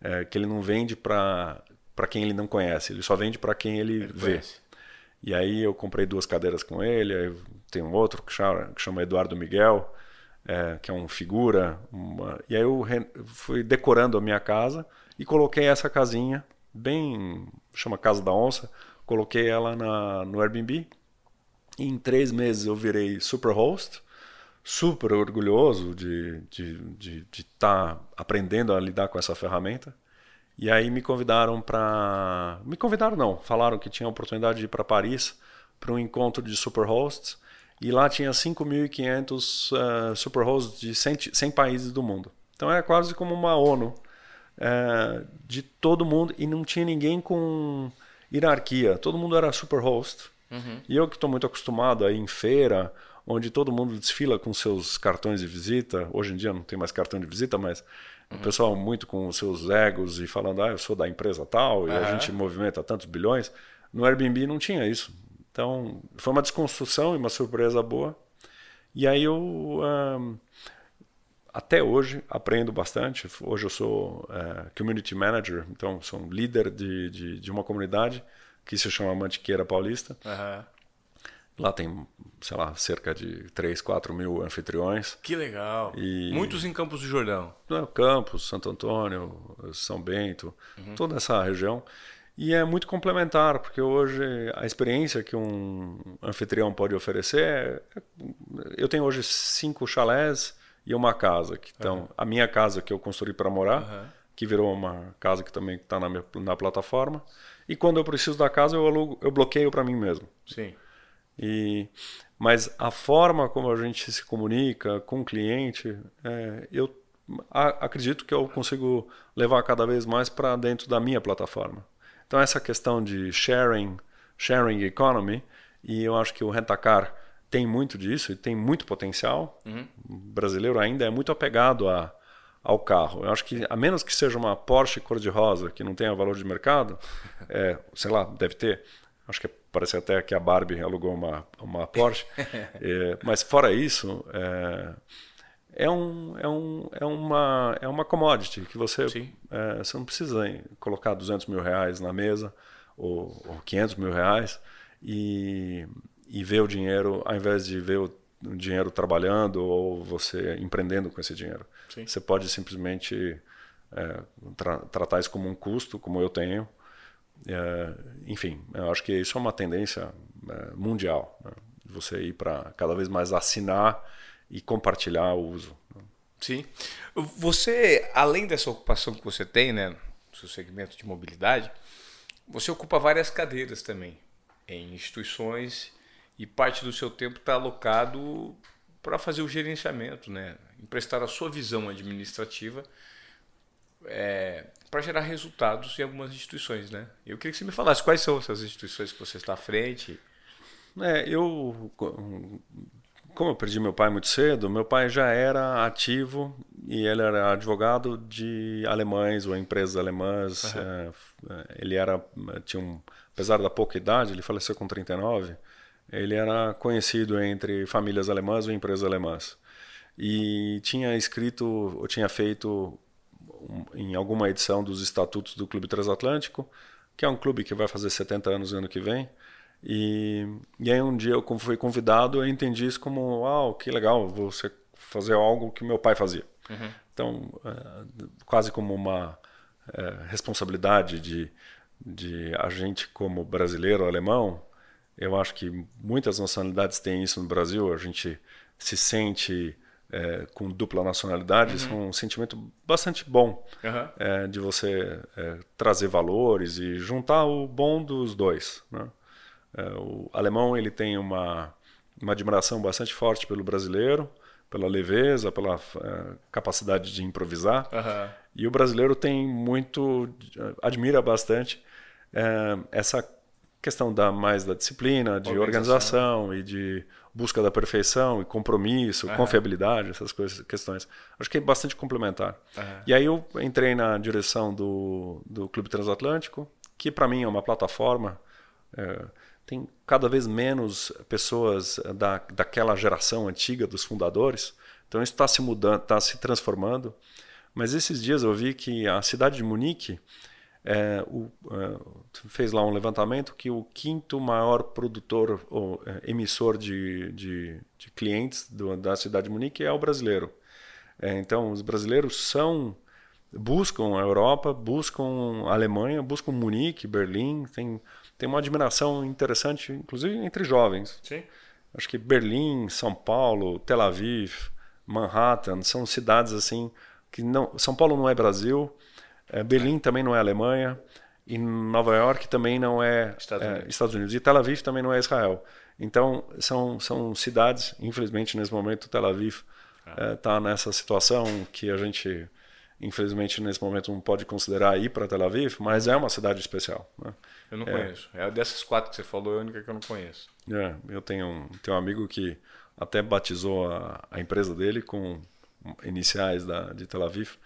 Speaker 2: é, que ele não vende para quem ele não conhece, ele só vende para quem ele, ele vê. Conhece. E aí eu comprei duas cadeiras com ele, aí tem um outro que chama, que chama Eduardo Miguel, é, que é um figura. Uma... E aí eu fui decorando a minha casa e coloquei essa casinha, bem. chama Casa da Onça, coloquei ela na, no Airbnb. E em três meses eu virei super host super orgulhoso de estar de, de, de tá aprendendo a lidar com essa ferramenta. E aí me convidaram para. Me convidaram, não. Falaram que tinha a oportunidade de ir para Paris para um encontro de superhosts. E lá tinha 5.500 uh, superhosts de 100, 100 países do mundo. Então era quase como uma ONU uh, de todo mundo e não tinha ninguém com hierarquia. Todo mundo era superhost. Uhum. E eu que estou muito acostumado a ir em feira onde todo mundo desfila com seus cartões de visita. Hoje em dia não tem mais cartão de visita, mas uhum. o pessoal muito com os seus egos e falando, ah, eu sou da empresa tal e uhum. a gente movimenta tantos bilhões. No Airbnb não tinha isso. Então foi uma desconstrução e uma surpresa boa. E aí eu um, até hoje aprendo bastante. Hoje eu sou uh, community manager, então sou um líder de, de, de, uma comunidade que se chama Mantiqueira Paulista. Uhum. Lá tem, sei lá, cerca de 3, 4 mil anfitriões.
Speaker 1: Que legal. E... Muitos em Campos do Jordão.
Speaker 2: Campos, Santo Antônio, São Bento, uhum. toda essa região. E é muito complementar, porque hoje a experiência que um anfitrião pode oferecer é... eu tenho hoje cinco chalés e uma casa. Que estão, uhum. A minha casa que eu construí para morar, uhum. que virou uma casa que também está na, na plataforma. E quando eu preciso da casa, eu, alugo, eu bloqueio para mim mesmo.
Speaker 1: Sim.
Speaker 2: E, mas a forma como a gente se comunica com o cliente, é, eu a, acredito que eu consigo levar cada vez mais para dentro da minha plataforma. Então essa questão de sharing, sharing economy, e eu acho que o Rentacar tem muito disso e tem muito potencial. Uhum. O brasileiro ainda é muito apegado a, ao carro. Eu acho que, a menos que seja uma Porsche cor-de-rosa, que não tenha valor de mercado, é, sei lá, deve ter, Acho que parece até que a Barbie alugou uma, uma Porsche. é, mas fora isso, é, é, um, é, um, é, uma, é uma commodity que você, é, você não precisa colocar 200 mil reais na mesa ou, ou 500 mil reais e, e ver o dinheiro, ao invés de ver o dinheiro trabalhando ou você empreendendo com esse dinheiro. Sim. Você pode simplesmente é, tra tratar isso como um custo, como eu tenho, enfim, eu acho que isso é uma tendência é, mundial. Né? Você ir para cada vez mais assinar e compartilhar o uso. Né?
Speaker 1: Sim. Você, além dessa ocupação que você tem, né, no seu segmento de mobilidade, você ocupa várias cadeiras também em instituições e parte do seu tempo está alocado para fazer o gerenciamento, né, emprestar a sua visão administrativa é, para gerar resultados em algumas instituições, né? Eu queria que você me falasse quais são essas instituições que você está à frente.
Speaker 2: É, eu, como eu perdi meu pai muito cedo, meu pai já era ativo e ele era advogado de alemães ou empresas alemãs. Uhum. É, ele era, tinha um, apesar da pouca idade, ele faleceu com 39. Ele era conhecido entre famílias alemãs ou empresas alemãs e tinha escrito ou tinha feito em alguma edição dos estatutos do Clube Transatlântico, que é um clube que vai fazer 70 anos no ano que vem. E, e aí um dia eu fui convidado, eu entendi isso como, uau, que legal, você fazer algo que meu pai fazia. Uhum. Então, é, quase como uma é, responsabilidade de, de a gente como brasileiro, alemão, eu acho que muitas nacionalidades têm isso no Brasil, a gente se sente é, com dupla nacionalidade, uhum. é um sentimento bastante bom uhum. é, de você é, trazer valores e juntar o bom dos dois. Né? É, o alemão ele tem uma, uma admiração bastante forte pelo brasileiro, pela leveza, pela é, capacidade de improvisar. Uhum. E o brasileiro tem muito, admira bastante essa questão da mais da disciplina, de organização. organização. e de busca da perfeição e compromisso, uhum. confiabilidade, essas coisas, questões. Acho que é bastante complementar. Uhum. E aí eu entrei na direção do, do Clube Transatlântico, que para mim é uma plataforma. É, tem cada vez menos pessoas da, daquela geração antiga dos fundadores. Então isso está se mudando, está se transformando. Mas esses dias eu vi que a cidade de Munique é, o, é, fez lá um levantamento que o quinto maior produtor ou é, emissor de, de, de clientes do, da cidade de Munique é o brasileiro. É, então os brasileiros são buscam a Europa, buscam a Alemanha, buscam Munique, Berlim, tem tem uma admiração interessante, inclusive entre jovens.
Speaker 1: Sim.
Speaker 2: Acho que Berlim, São Paulo, Tel Aviv, Manhattan são cidades assim que não. São Paulo não é Brasil, Berlim também não é Alemanha e Nova York também não é Estados, é, Unidos. Estados Unidos e Tel Aviv também não é Israel. Então são são cidades, infelizmente nesse momento Tel Aviv está ah. é, tá nessa situação que a gente infelizmente nesse momento não pode considerar ir para Tel Aviv, mas é uma cidade especial. Né?
Speaker 1: Eu não é. conheço. É dessas quatro que você falou, é a única que eu não conheço.
Speaker 2: É, eu tenho um, tenho um amigo que até batizou a, a empresa dele com iniciais da, de Tel Aviv,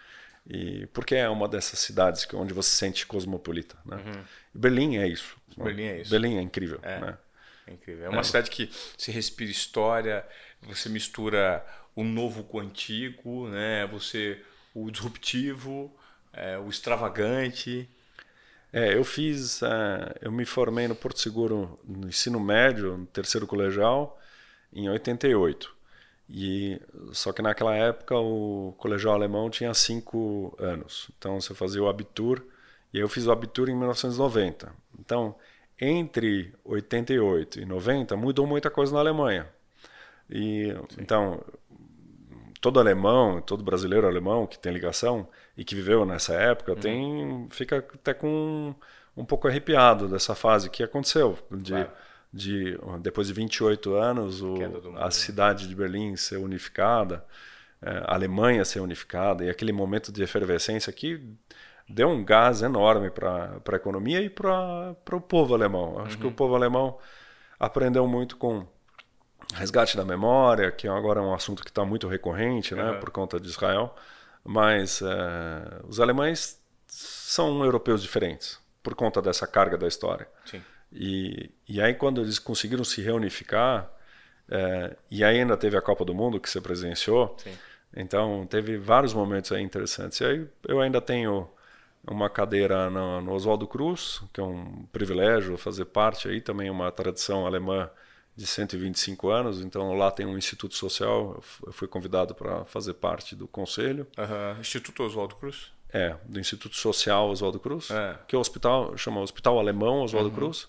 Speaker 2: e porque é uma dessas cidades que, onde você se sente cosmopolita. Né? Uhum. Berlim é isso.
Speaker 1: Berlim é isso.
Speaker 2: Berlim é incrível.
Speaker 1: É,
Speaker 2: né?
Speaker 1: é incrível. É uma é. cidade que se respira história, você mistura o novo com o antigo, né? você o disruptivo, é, o extravagante.
Speaker 2: É, eu fiz, uh, eu me formei no Porto Seguro no ensino médio, no terceiro colegial, em 88. E só que naquela época o colegial alemão tinha cinco anos, então você fazia o abitur e eu fiz o abitur em 1990. Então entre 88 e 90 mudou muita coisa na Alemanha. E Sim. então todo alemão, todo brasileiro alemão que tem ligação e que viveu nessa época, uhum. tem fica até com um, pouco arrepiado dessa fase que aconteceu de, claro. De depois de 28 anos o, a né? cidade de Berlim ser unificada, é, a Alemanha ser unificada e aquele momento de efervescência que deu um gás enorme para a economia e para o povo alemão. Acho uhum. que o povo alemão aprendeu muito com resgate da memória, que agora é um assunto que está muito recorrente, né, uhum. por conta de Israel. Mas é, os alemães são europeus diferentes por conta dessa carga da história.
Speaker 1: Sim.
Speaker 2: E, e aí quando eles conseguiram se reunificar, é, e ainda teve a Copa do Mundo que você presenciou, Sim. então teve vários momentos aí interessantes. E aí eu ainda tenho uma cadeira no, no Oswaldo Cruz, que é um privilégio fazer parte aí, também uma tradição alemã de 125 anos, então lá tem um instituto social, eu fui convidado para fazer parte do conselho.
Speaker 1: Uhum. Instituto Oswaldo Cruz?
Speaker 2: É, do Instituto Social Oswaldo Cruz, é. que é o hospital, chama Hospital Alemão Oswaldo uhum. Cruz.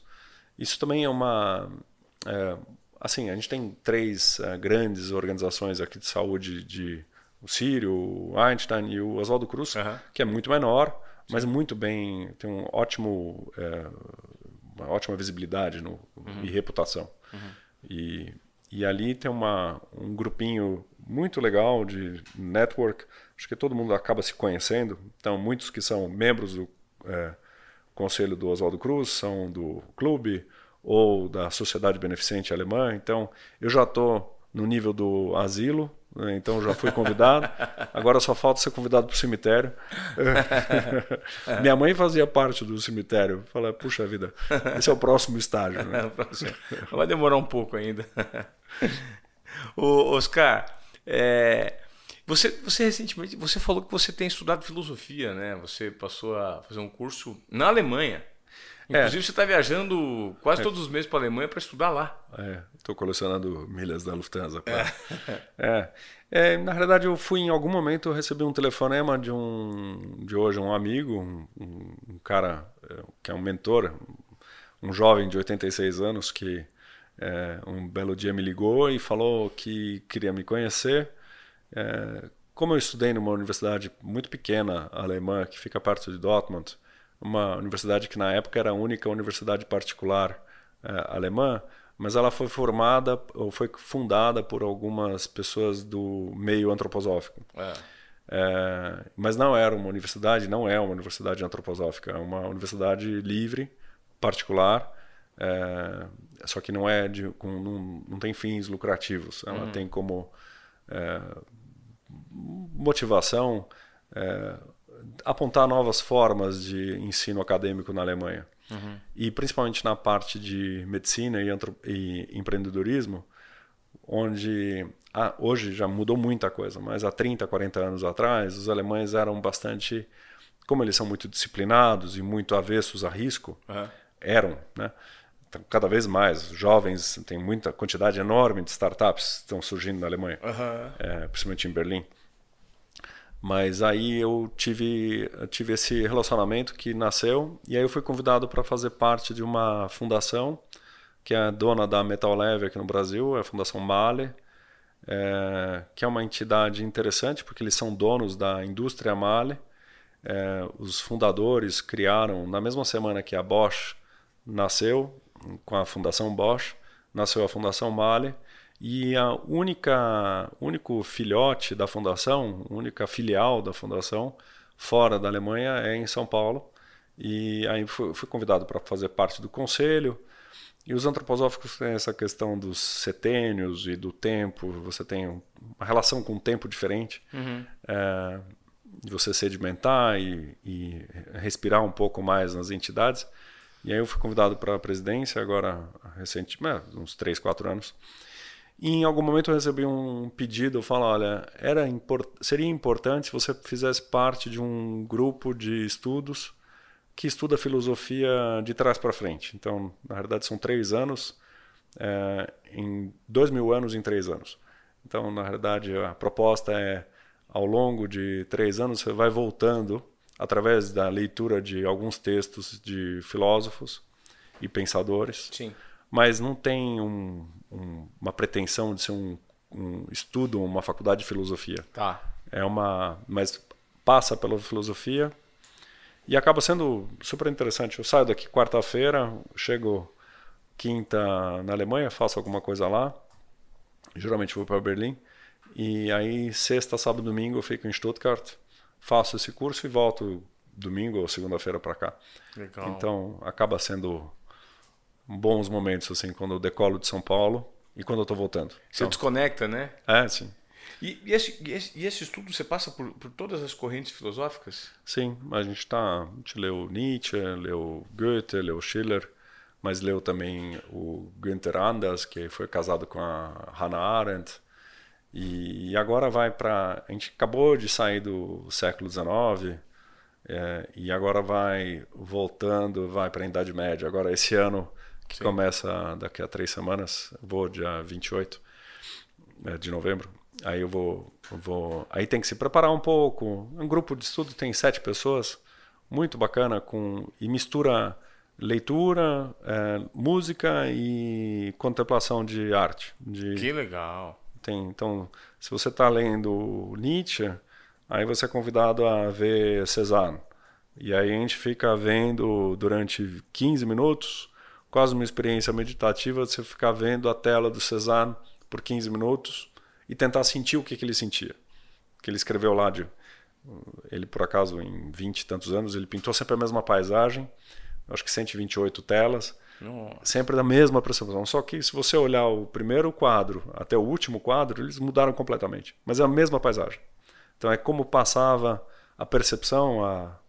Speaker 2: Isso também é uma... É, assim, a gente tem três uh, grandes organizações aqui de saúde, de, o Sírio, o Einstein e o Oswaldo Cruz, uhum. que é muito menor, mas muito bem, tem um ótimo, é, uma ótima visibilidade no, uhum. e reputação. Uhum. E, e ali tem uma, um grupinho muito legal de network. Acho que todo mundo acaba se conhecendo. Então, muitos que são membros do é, conselho do Oswaldo Cruz são do clube ou da Sociedade Beneficente Alemã. Então, eu já estou no nível do asilo, né? então já fui convidado. Agora só falta ser convidado para o cemitério. Minha mãe fazia parte do cemitério. Falei, puxa vida, esse é o próximo estágio. Né?
Speaker 1: Vai demorar um pouco ainda. o Oscar, é, Você, você recentemente, você falou que você tem estudado filosofia, né? Você passou a fazer um curso na Alemanha. É. Inclusive, é. você está viajando quase é. todos os meses para a Alemanha para estudar lá.
Speaker 2: É, estou colecionando milhas da Lufthansa. Pra... É. é. na realidade, eu fui em algum momento, eu recebi um telefonema de um de hoje um amigo, um, um cara é, que é um mentor, um jovem de 86 anos que é, um belo dia me ligou e falou que queria me conhecer. Como eu estudei numa universidade muito pequena alemã que fica perto de Dortmund, uma universidade que na época era a única universidade particular é, alemã, mas ela foi formada ou foi fundada por algumas pessoas do meio antroposófico. É. É, mas não era uma universidade, não é uma universidade antroposófica, é uma universidade livre, particular, é, só que não é de, com, não, não tem fins lucrativos. Ela uhum. tem como é, motivação é, apontar novas formas de ensino acadêmico na Alemanha. Uhum. E principalmente na parte de medicina e, e empreendedorismo, onde ah, hoje já mudou muita coisa, mas há 30, 40 anos atrás, os alemães eram bastante, como eles são muito disciplinados e muito avessos a risco, uhum. eram, né? Então, cada vez mais jovens, tem muita quantidade enorme de startups que estão surgindo na Alemanha, uhum. é, principalmente em Berlim. Mas aí eu tive, tive esse relacionamento que nasceu e aí eu fui convidado para fazer parte de uma fundação que é dona da Metal Leve aqui no Brasil, é a Fundação Mahler, é, que é uma entidade interessante porque eles são donos da indústria Mahler. É, os fundadores criaram, na mesma semana que a Bosch nasceu, com a Fundação Bosch, nasceu a Fundação Mahler, e a única único filhote da fundação, única filial da fundação fora da Alemanha é em São Paulo. E aí fui, fui convidado para fazer parte do conselho. E os antroposóficos têm essa questão dos setênios e do tempo. Você tem uma relação com o tempo diferente. Uhum. É, de você sedimentar e, e, respirar um pouco mais nas entidades. E aí eu fui convidado para a presidência agora, recentemente, uns 3, 4 anos. E em algum momento eu recebi um pedido, falo, olha, era import seria importante se você fizesse parte de um grupo de estudos que estuda filosofia de trás para frente. Então, na verdade, são três anos, é, em dois mil anos em três anos. Então, na verdade, a proposta é, ao longo de três anos, você vai voltando, através da leitura de alguns textos de filósofos e pensadores,
Speaker 1: Sim.
Speaker 2: mas não tem um, um, uma pretensão de ser um, um estudo, uma faculdade de filosofia.
Speaker 1: Tá.
Speaker 2: É uma, mas passa pela filosofia e acaba sendo super interessante. Eu saio daqui quarta-feira, chego quinta na Alemanha, faço alguma coisa lá. Geralmente vou para Berlim. E aí sexta, sábado, domingo eu fico em Stuttgart, faço esse curso e volto domingo ou segunda-feira para cá.
Speaker 1: Legal.
Speaker 2: Então acaba sendo bons momentos, assim, quando eu decolo de São Paulo e quando eu estou voltando.
Speaker 1: Você então, desconecta, né?
Speaker 2: É, sim.
Speaker 1: E, e, esse, e, esse, e, esse, estudo você passa por, por, todas as correntes filosóficas?
Speaker 2: Sim, a gente tá, a gente leu Nietzsche, leu Goethe, leu Schiller, mas leu também o Günther Anders, que foi casado com a Hannah Arendt. E, agora vai para. A gente acabou de sair do século XIX é, e agora vai voltando, vai para a Idade Média. Agora, esse ano que Sim. começa daqui a três semanas. vou dia 28 né, de novembro. Aí eu vou, vou. Aí tem que se preparar um pouco. Um grupo de estudo tem sete pessoas, muito bacana, com e mistura leitura, é, música e contemplação de arte. De,
Speaker 1: que legal.
Speaker 2: Tem, então, se você está lendo Nietzsche, aí você é convidado a ver Cézanne. E aí a gente fica vendo durante 15 minutos quase uma experiência meditativa você ficar vendo a tela do Cezanne por 15 minutos e tentar sentir o que, que ele sentia. Que ele escreveu lá de ele por acaso em 20 e tantos anos, ele pintou sempre a mesma paisagem, acho que 128 telas, Nossa. sempre da mesma percepção. Só que se você olhar o primeiro quadro até o último quadro, eles mudaram completamente, mas é a mesma paisagem. Então é como passava a percepção, a,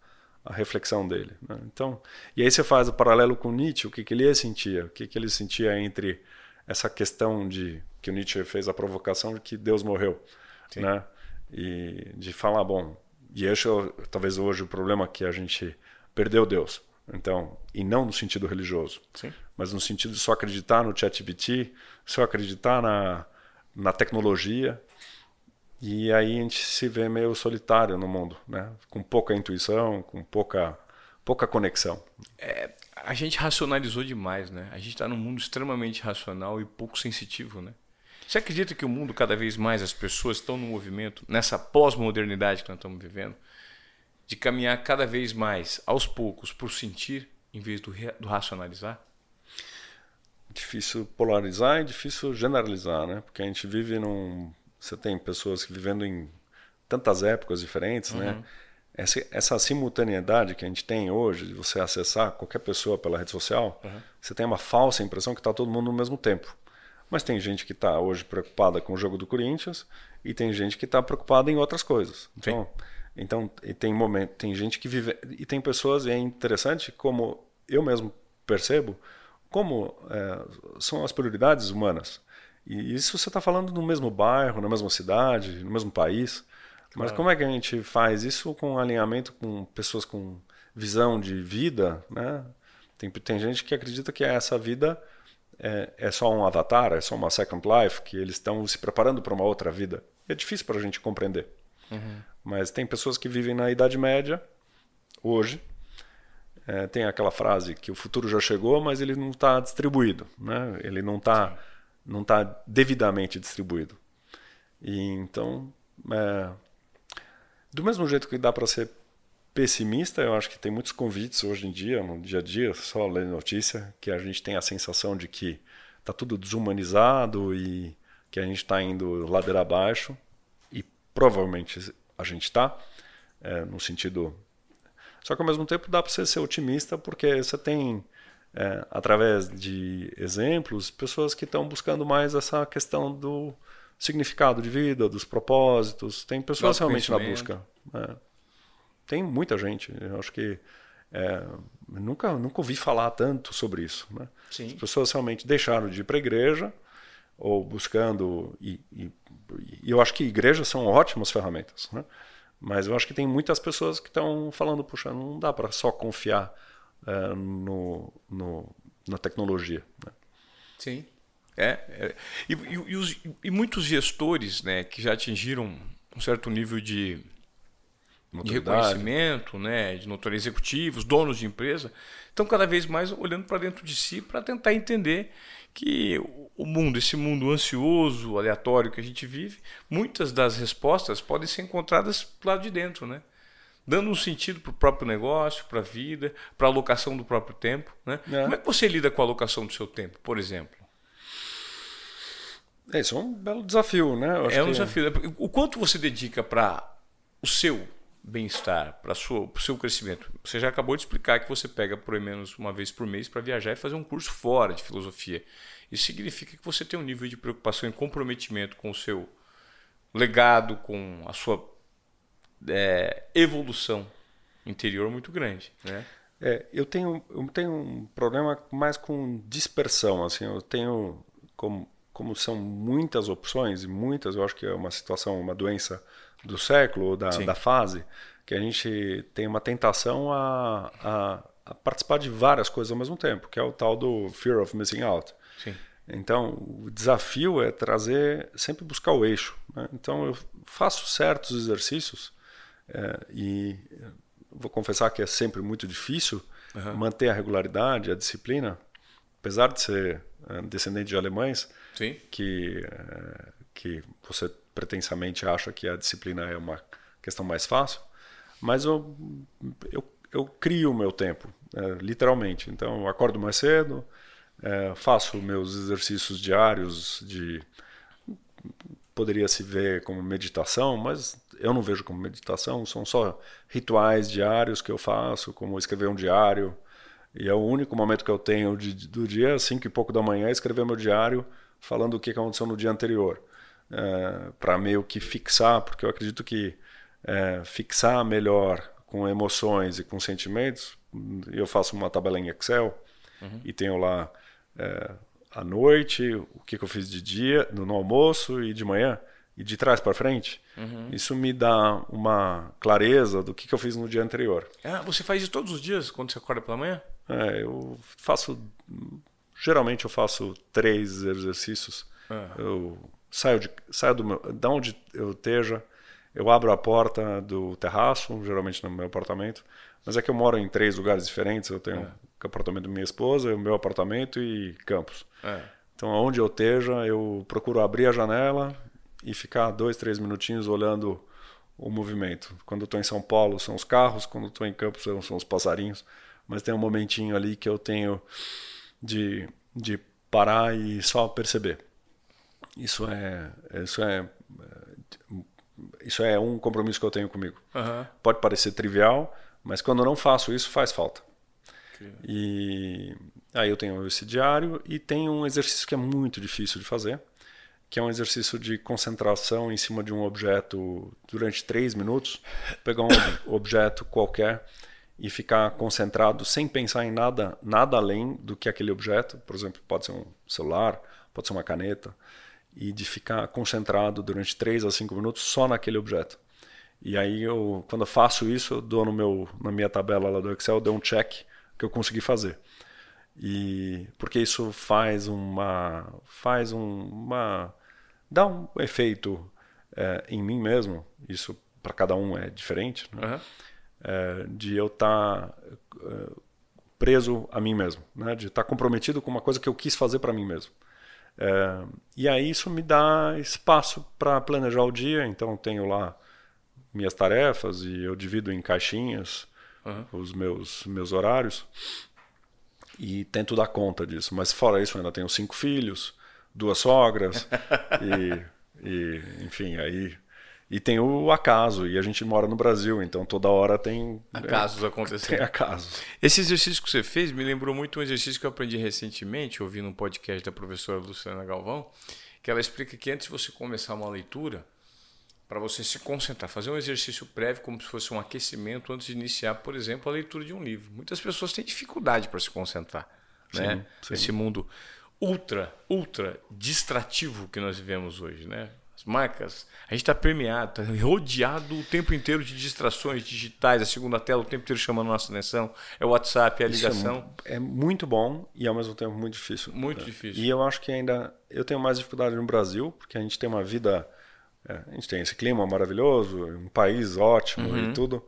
Speaker 2: a reflexão dele. Né? Então, e aí você faz o paralelo com Nietzsche, o que, que ele sentia, o que, que ele sentia entre essa questão de que o Nietzsche fez a provocação de que Deus morreu, Sim. né? e de falar, bom, e esse é talvez hoje o problema que a gente perdeu Deus. Então, e não no sentido religioso,
Speaker 1: Sim.
Speaker 2: mas no sentido de só acreditar no ChatGPT, só acreditar na, na tecnologia. E aí a gente se vê meio solitário no mundo, né? Com pouca intuição, com pouca pouca conexão.
Speaker 1: É, a gente racionalizou demais, né? A gente está num mundo extremamente racional e pouco sensitivo, né? Você acredita que o mundo cada vez mais as pessoas estão no movimento nessa pós-modernidade que nós estamos vivendo? de caminhar cada vez mais, aos poucos, por sentir, em vez do, do racionalizar?
Speaker 2: Difícil polarizar e difícil generalizar, né? Porque a gente vive num. Você tem pessoas que vivendo em tantas épocas diferentes, né? uhum. né? Essa, essa, simultaneidade que a gente tem hoje, de você acessar qualquer pessoa pela rede social, uhum. você tem uma falsa impressão que está todo mundo no mesmo tempo. Mas tem gente que está hoje preocupada com o jogo do Corinthians e tem gente que está preocupada em outras coisas. Então, Sim então, tem momento, tem gente que vive e tem pessoas e é interessante como eu mesmo percebo como é, são as prioridades humanas. E isso você está falando no mesmo bairro, na mesma cidade, no mesmo país. Mas claro. como é que a gente faz isso com alinhamento com pessoas com visão de vida, né? Tem, tem gente que acredita que essa vida é, é só um avatar, é só uma second life, que eles estão se preparando para uma outra vida. É difícil para a gente compreender. Uhum. Mas tem pessoas que vivem na Idade Média, hoje. É, tem aquela frase que o futuro já chegou, mas ele não está distribuído. Né? Ele não está não tá devidamente distribuído. E então, é, do mesmo jeito que dá para ser pessimista, eu acho que tem muitos convites hoje em dia, no dia a dia, só lendo notícia, que a gente tem a sensação de que está tudo desumanizado e que a gente está indo ladeira abaixo. E provavelmente a gente está, é, no sentido. Só que ao mesmo tempo dá para você ser otimista, porque você tem, é, através de exemplos, pessoas que estão buscando mais essa questão do significado de vida, dos propósitos. Tem pessoas realmente na busca. É. Tem muita gente. Eu acho que é, nunca, nunca ouvi falar tanto sobre isso. Né? As pessoas realmente deixaram de ir para a igreja ou buscando e, e, e, eu acho que igrejas são ótimas ferramentas, né? Mas eu acho que tem muitas pessoas que estão falando, puxa, não dá para só confiar é, no, no, na tecnologia. Né?
Speaker 1: Sim. É, é. E, e, os, e, muitos gestores né, que já atingiram um certo nível de, de reconhecimento, né, de notoriedade executivos, donos de empresa, estão cada vez mais olhando para dentro de si para tentar entender que o mundo, esse mundo ansioso, aleatório que a gente vive, muitas das respostas podem ser encontradas lado de dentro, né? Dando um sentido para o próprio negócio, para a vida, para a alocação do próprio tempo. Né? É. Como é que você lida com a alocação do seu tempo, por exemplo?
Speaker 2: É, isso é um belo desafio, né?
Speaker 1: é um que... desafio. O quanto você dedica para o seu bem-estar, para o seu crescimento. Você já acabou de explicar que você pega por menos uma vez por mês para viajar e fazer um curso fora de filosofia. Isso significa que você tem um nível de preocupação e comprometimento com o seu legado, com a sua é, evolução interior muito grande, né?
Speaker 2: É, eu tenho eu tenho um problema mais com dispersão, assim, eu tenho como como são muitas opções e muitas, eu acho que é uma situação, uma doença do século ou da, da fase, que a gente tem uma tentação a, a, a, participar de várias coisas ao mesmo tempo, que é o tal do fear of missing out.
Speaker 1: Sim.
Speaker 2: Então, o desafio é trazer, sempre buscar o eixo. Né? Então, eu faço certos exercícios é, e vou confessar que é sempre muito difícil uhum. manter a regularidade, a disciplina, apesar de ser é, descendente de alemães,
Speaker 1: Sim.
Speaker 2: que é, que você pretensamente acha que a disciplina é uma questão mais fácil, mas eu, eu, eu crio o meu tempo, é, literalmente. Então, eu acordo mais cedo, é, faço meus exercícios diários de. Poderia se ver como meditação, mas eu não vejo como meditação, são só rituais diários que eu faço, como escrever um diário. E é o único momento que eu tenho de, do dia, cinco e pouco da manhã, escrever meu diário falando o que aconteceu no dia anterior é, para meio que fixar, porque eu acredito que é, fixar melhor com emoções e com sentimentos, eu faço uma tabela em Excel uhum. e tenho lá é, à noite o que, que, eu fiz de dia, no, no almoço e de manhã. E de trás para frente, uhum. isso me dá uma clareza do que, que eu fiz no dia anterior.
Speaker 1: Ah, você faz isso todos os dias quando você acorda pela manhã?
Speaker 2: É, eu faço. Geralmente eu faço três exercícios. Uhum. Eu saio, de, saio do meu, da onde eu esteja, eu abro a porta do terraço, geralmente no meu apartamento, mas é que eu moro em três lugares diferentes. Eu tenho é. o apartamento da minha esposa, o meu apartamento e campos. É. Então, onde eu esteja, eu procuro abrir a janela e ficar dois, três minutinhos olhando o movimento. Quando eu estou em São Paulo, são os carros. Quando estou em Campos, são os passarinhos. Mas tem um momentinho ali que eu tenho de, de parar e só perceber. Isso é, isso é, isso é um compromisso que eu tenho comigo. Uhum. Pode parecer trivial, mas quando eu não faço isso, faz falta. E aí eu tenho esse diário e tem um exercício que é muito difícil de fazer, que é um exercício de concentração em cima de um objeto durante três minutos. Pegar um objeto qualquer e ficar concentrado sem pensar em nada, nada além do que aquele objeto. Por exemplo, pode ser um celular, pode ser uma caneta, e de ficar concentrado durante três a cinco minutos só naquele objeto. E aí eu, quando eu faço isso, eu dou no meu, na minha tabela lá do Excel, eu dou um check que eu consegui fazer. E porque isso faz uma, faz um, uma, dá um efeito é, em mim mesmo. Isso para cada um é diferente, né? uhum. é, de eu estar tá, é, preso a mim mesmo, né? De estar tá comprometido com uma coisa que eu quis fazer para mim mesmo. É, e aí isso me dá espaço para planejar o dia. Então tenho lá minhas tarefas e eu divido em caixinhas uhum. os meus, meus horários e tento dar conta disso. Mas fora isso, eu ainda tenho cinco filhos, duas sogras e, e, enfim, aí e tem o acaso, e a gente mora no Brasil, então toda hora tem.
Speaker 1: Acasos é, acontecendo.
Speaker 2: Tem acasos.
Speaker 1: Esse exercício que você fez me lembrou muito um exercício que eu aprendi recentemente, ouvindo um podcast da professora Luciana Galvão, que ela explica que antes de você começar uma leitura, para você se concentrar, fazer um exercício prévio como se fosse um aquecimento antes de iniciar, por exemplo, a leitura de um livro. Muitas pessoas têm dificuldade para se concentrar, sim, né? Sim. Esse mundo ultra, ultra distrativo que nós vivemos hoje, né? As marcas, a gente está permeado, está rodeado o tempo inteiro de distrações digitais, a segunda tela o tempo inteiro chamando nossa atenção, é o WhatsApp, é a ligação.
Speaker 2: É, é, muito bom e ao mesmo tempo muito difícil.
Speaker 1: Muito difícil.
Speaker 2: E eu acho que ainda eu tenho mais dificuldade no Brasil, porque a gente tem uma vida é, a gente tem esse clima maravilhoso, um país ótimo uhum. e tudo.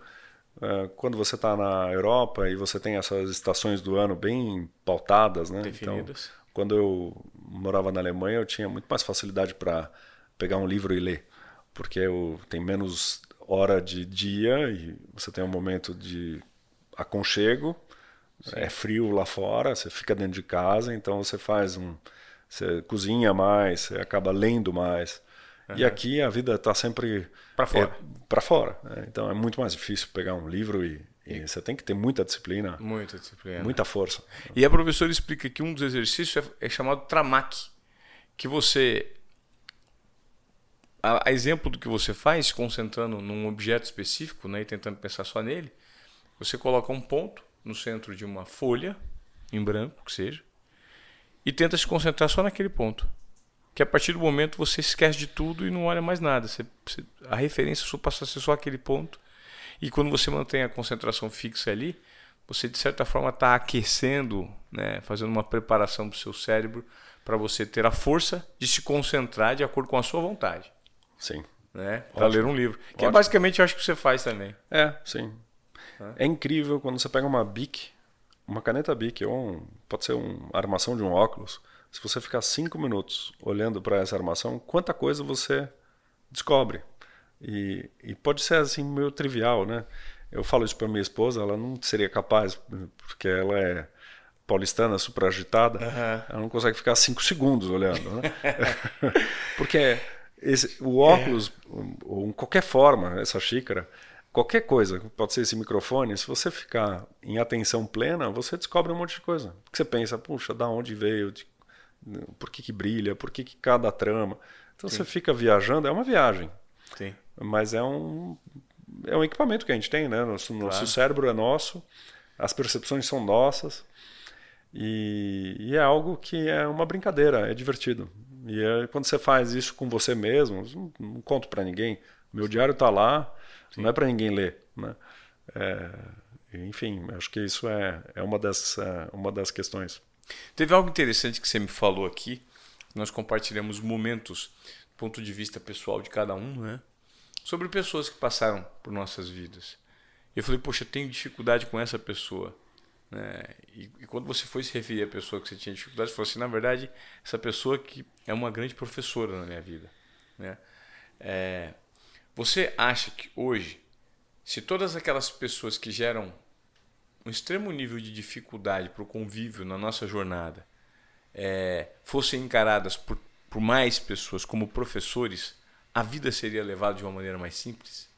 Speaker 2: É, quando você está na Europa e você tem essas estações do ano bem pautadas, né?
Speaker 1: Definidas.
Speaker 2: Então, quando eu morava na Alemanha, eu tinha muito mais facilidade para pegar um livro e ler, porque eu tem menos hora de dia e você tem um momento de aconchego. Sim. É frio lá fora, você fica dentro de casa, então você faz um, você cozinha mais, você acaba lendo mais. Uhum. E aqui a vida está sempre
Speaker 1: para fora.
Speaker 2: É, para fora. Né? Então é muito mais difícil pegar um livro e, e, você tem que ter muita disciplina.
Speaker 1: Muita disciplina.
Speaker 2: Muita força.
Speaker 1: E a professora explica que um dos exercícios é, é chamado tramak, que você a, a, exemplo do que você faz, se concentrando num objeto específico, né, e tentando pensar só nele, você coloca um ponto no centro de uma folha em branco, que seja, e tenta se concentrar só naquele ponto que a partir do momento você esquece de tudo e não olha mais nada. Você, você, a referência só passa a ser só aquele ponto. E quando você mantém a concentração fixa ali, você de certa forma está aquecendo, né, fazendo uma preparação para o seu cérebro para você ter a força de se concentrar de acordo com a sua vontade.
Speaker 2: Sim.
Speaker 1: Né, para ler um livro. Que é basicamente eu acho que você faz também.
Speaker 2: É, sim. É, é incrível quando você pega uma BIC, uma caneta BIC, ou um, pode ser uma armação de um óculos se você ficar cinco minutos olhando para essa armação, quanta coisa você descobre. E, e, pode ser assim meio trivial, né? Eu falo isso para minha esposa, ela não seria capaz, porque ela é paulistana, super agitada, uhum. ela não consegue ficar cinco segundos olhando, né? porque esse, o óculos, é. ou qualquer forma, essa xícara, qualquer coisa, pode ser esse microfone, se você ficar em atenção plena, você descobre um monte de coisa. Porque você pensa, puxa, da onde veio, de por que, que brilha, por que, que cada trama. Então Sim. você fica viajando, é uma viagem.
Speaker 1: Sim.
Speaker 2: Mas é um, é um equipamento que a gente tem, né? Nosso, claro. nosso cérebro é nosso, as percepções são nossas. E, e, é algo que é uma brincadeira, é divertido. E aí, quando você faz isso com você mesmo, não, não conto para ninguém. Meu diário está lá, Sim. não é para ninguém ler. Né? É, enfim, acho que isso é, é uma, das, é uma das questões.
Speaker 1: Teve algo interessante que você me falou aqui. Nós compartilhamos momentos do ponto de vista pessoal de cada um, né? Sobre pessoas que passaram por nossas vidas. Eu falei, poxa, eu tenho dificuldade com essa pessoa. Né? E, e, quando você foi se referir à pessoa que você tinha dificuldade, você falou assim, na verdade, essa pessoa que é uma grande professora na minha vida. Né? É, você acha que hoje, se todas aquelas pessoas que geram um extremo nível de dificuldade para o convívio na nossa jornada é, fossem encaradas por, por mais pessoas como professores, a vida seria levada de uma maneira mais simples?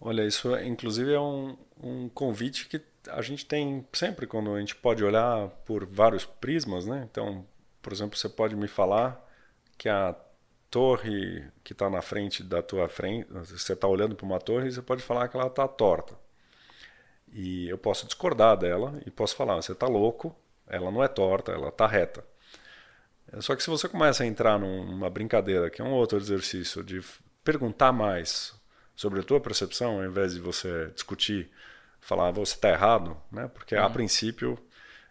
Speaker 2: Olha, isso inclusive é um, um convite que a gente tem sempre quando a gente pode olhar por vários prismas, né? Então, por exemplo, você pode me falar que a torre que está na frente da tua frente, você está olhando para uma torre, você pode falar que ela está torta. E eu posso discordar dela e posso falar, você está louco, ela não é torta, ela está reta. Só que se você começa a entrar numa brincadeira, que é um outro exercício de perguntar mais sobre a tua percepção, ao invés de você discutir, falar você está errado, né? Porque uhum. a princípio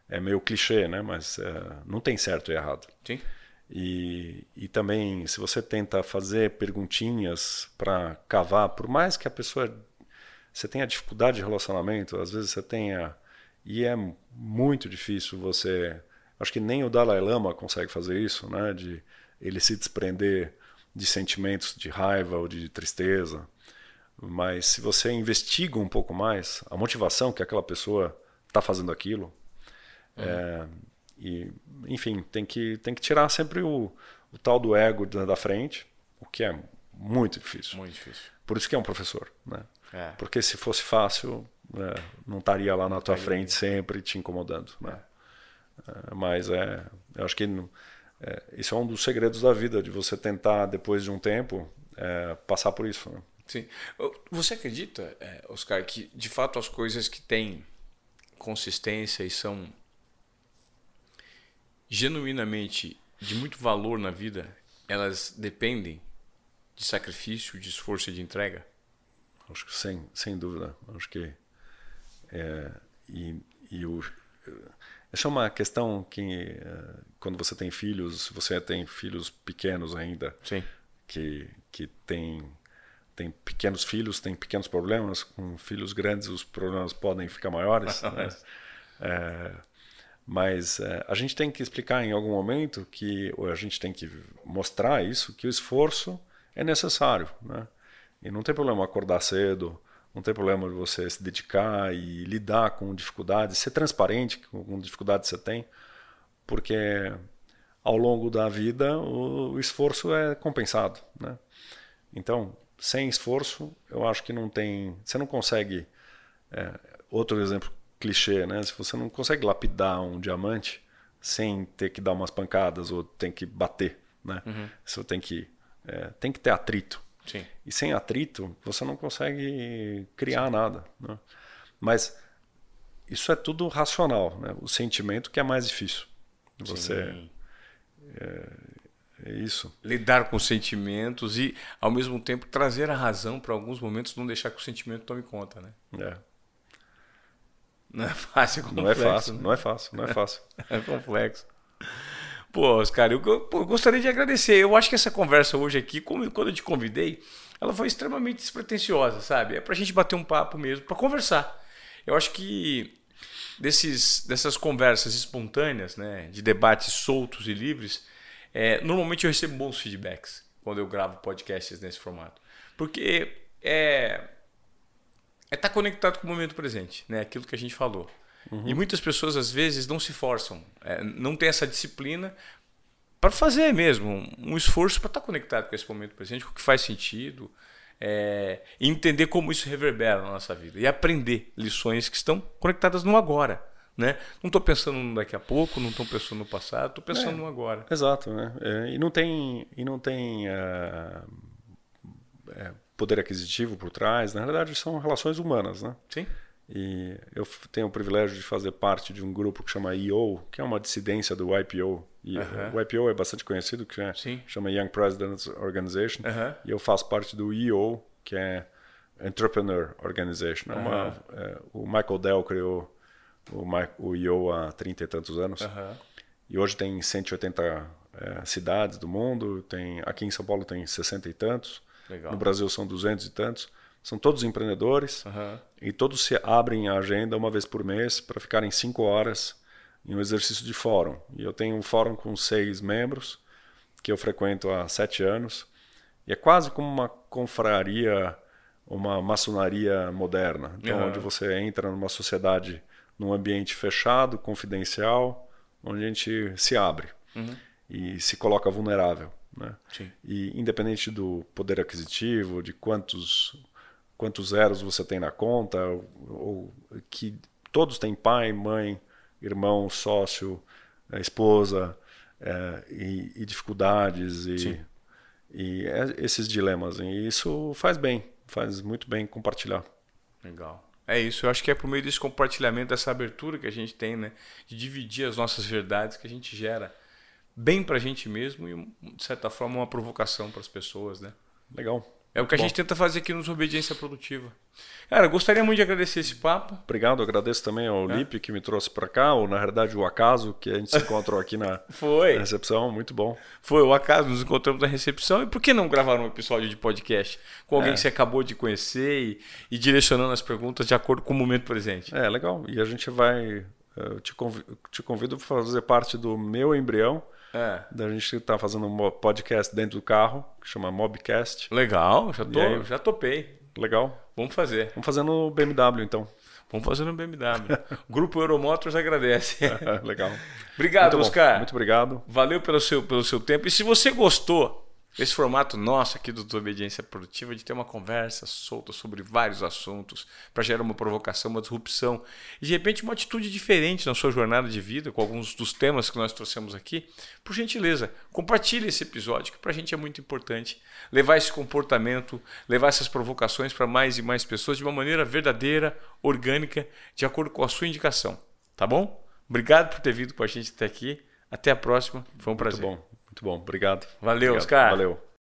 Speaker 2: é meio clichê, né? Mas é, não tem certo e errado.
Speaker 1: Sim.
Speaker 2: E, e também se você tenta fazer perguntinhas para cavar, por mais que a pessoa você tenha dificuldade de relacionamento, às vezes você tenha e é muito difícil você Acho que nem o Dalai Lama consegue fazer isso, né? De ele se desprender de sentimentos de raiva ou de tristeza. Mas se você investiga um pouco mais a motivação que aquela pessoa está fazendo aquilo, uhum. é, e enfim, tem que tem que tirar sempre o, o tal do ego da frente, o que é muito difícil.
Speaker 1: Muito difícil.
Speaker 2: Por isso que é um professor, né?
Speaker 1: É.
Speaker 2: Porque se fosse fácil, é, não estaria lá na tua frente sempre te incomodando, né? É, mas é, eu acho que é, isso é um dos segredos da vida, de você tentar, depois de um tempo, é, passar por isso. Né?
Speaker 1: Sim. Você acredita, Oscar, que de fato as coisas que têm consistência e são genuinamente de muito valor na vida, elas dependem de sacrifício, de esforço e de entrega?
Speaker 2: Acho que sem, sem dúvida. Acho que é, e, e o, essa é uma questão que, eh, quando você tem filhos, você tem filhos pequenos ainda,
Speaker 1: Sim.
Speaker 2: que, que tem, tem pequenos filhos, tem pequenos problemas, com filhos grandes os problemas podem ficar maiores. né? é, mas é, a gente tem que explicar em algum momento que, ou a gente tem que mostrar isso, que o esforço é necessário. Né? E não tem problema acordar cedo, não tem problema de você se dedicar e lidar com dificuldades, ser transparente com dificuldades que você tem, porque ao longo da vida o, esforço é compensado, né? Então, sem esforço, eu acho que não tem, você não consegue é, outro exemplo clichê, né? Se você não consegue lapidar um diamante sem ter que dar umas pancadas ou tem que bater, né? Uhum. Você tem que é, tem que ter atrito.
Speaker 1: Sim.
Speaker 2: E sem atrito, você não consegue criar Sim. nada. Né? Mas isso é tudo racional. Né? O sentimento que é mais difícil. Você. É, é, isso.
Speaker 1: Lidar com sentimentos e, ao mesmo tempo, trazer a razão para alguns momentos, não deixar que o sentimento tome conta. Né?
Speaker 2: É.
Speaker 1: Não é fácil, é
Speaker 2: complexo, Não é fácil, né? não é fácil, não é fácil.
Speaker 1: é complexo. Pô, Oscar, eu, eu, gostaria de agradecer. Eu acho que essa conversa hoje aqui, como, quando eu te convidei, ela foi extremamente despretensiosa, sabe? É pra gente bater um papo mesmo, para conversar. Eu acho que desses, dessas conversas espontâneas, né, de debates soltos e livres, é, normalmente eu recebo bons feedbacks quando eu gravo podcasts nesse formato. Porque é é tá conectado com o momento presente, né? Aquilo que a gente falou. Uhum. E muitas pessoas, às vezes, não se forçam, é, não tem essa disciplina para fazer mesmo um esforço para estar tá conectado com esse momento presente, com o que faz sentido, é, entender como isso reverbera na nossa vida e aprender lições que estão conectadas no agora. Né? Não estou pensando no daqui a pouco, não estou pensando no passado, estou pensando é, no agora.
Speaker 2: Exato, né? É, e não tem, e não tem uh, poder aquisitivo por trás. Na realidade, são relações humanas, né?
Speaker 1: Sim.
Speaker 2: E eu tenho o privilégio de fazer parte de um grupo que chama IO, que é uma dissidência do IPO, E O IPO é bastante conhecido, que é, chama Young Presidents Organization. E eu faço parte do EO, que é Entrepreneur Organization. É uma, é, o Michael Dell criou o, o EO há 30 e tantos anos. E hoje tem 180 é, cidades do mundo. Tem, aqui em São Paulo tem 60 e tantos. Legal. No Brasil são 200 e tantos. São todos empreendedores uhum. e todos se abrem a agenda uma vez por mês para ficarem cinco horas em um exercício de fórum. E eu tenho um fórum com seis membros que eu frequento há sete anos. E é quase como uma confraria, uma maçonaria moderna. Então, uhum. onde você entra numa sociedade, num ambiente fechado, confidencial, onde a gente se abre uhum. e se coloca vulnerável. Né? E independente do poder aquisitivo, de quantos quantos zeros você tem na conta, ou, ou que todos têm pai, mãe, irmão, sócio, eh, esposa é, e, e, dificuldades e, e é, esses dilemas. E isso faz bem, faz muito bem compartilhar.
Speaker 1: Legal. É isso, eu acho que é por meio desse compartilhamento, dessa abertura que a gente tem, né? De dividir as nossas verdades que a gente gera bem para a gente mesmo e, de certa forma, uma provocação para as pessoas, né?
Speaker 2: Legal.
Speaker 1: É o que a Bom. gente tenta fazer aqui no Obediência Produtiva. Cara, gostaria muito de agradecer esse papo.
Speaker 2: Obrigado, agradeço também ao é. Lipe que me trouxe para cá, ou na verdade o acaso que a gente se encontrou aqui na,
Speaker 1: Foi.
Speaker 2: na recepção, muito bom.
Speaker 1: Foi o acaso, nos encontramos na recepção. E por que não gravar um episódio de podcast com alguém é. que você acabou de conhecer e, e, direcionando as perguntas de acordo com o momento presente?
Speaker 2: É, legal. E a gente vai. Eu te convido, te convido para fazer parte do meu embrião é. Da gente tá fazendo um podcast dentro do carro, que chama Mobcast.
Speaker 1: Legal, já, tô, aí, já topei.
Speaker 2: Legal.
Speaker 1: Vamos fazer.
Speaker 2: Vamos fazer no BMW então.
Speaker 1: Vamos fazer no BMW. Grupo Euromotors agradece.
Speaker 2: Legal.
Speaker 1: obrigado,
Speaker 2: Muito
Speaker 1: Oscar.
Speaker 2: Muito obrigado.
Speaker 1: Valeu pelo seu, pelo seu tempo. E se você gostou esse formato nosso aqui do Desobediência Produtiva de ter uma conversa solta sobre vários assuntos para gerar uma provocação, uma disrupção e de repente uma atitude diferente na sua jornada de vida com alguns dos temas que nós trouxemos aqui, por gentileza, compartilhe esse episódio que para a gente é muito importante levar esse comportamento, levar essas provocações para mais e mais pessoas de uma maneira verdadeira, orgânica, de acordo com a sua indicação. Tá bom? Obrigado por ter vindo com a gente até aqui. Até a próxima. Foi um prazer.
Speaker 2: Muito bom. Muito bom, obrigado.
Speaker 1: Valeu,
Speaker 2: obrigado.
Speaker 1: Oscar.
Speaker 2: Valeu.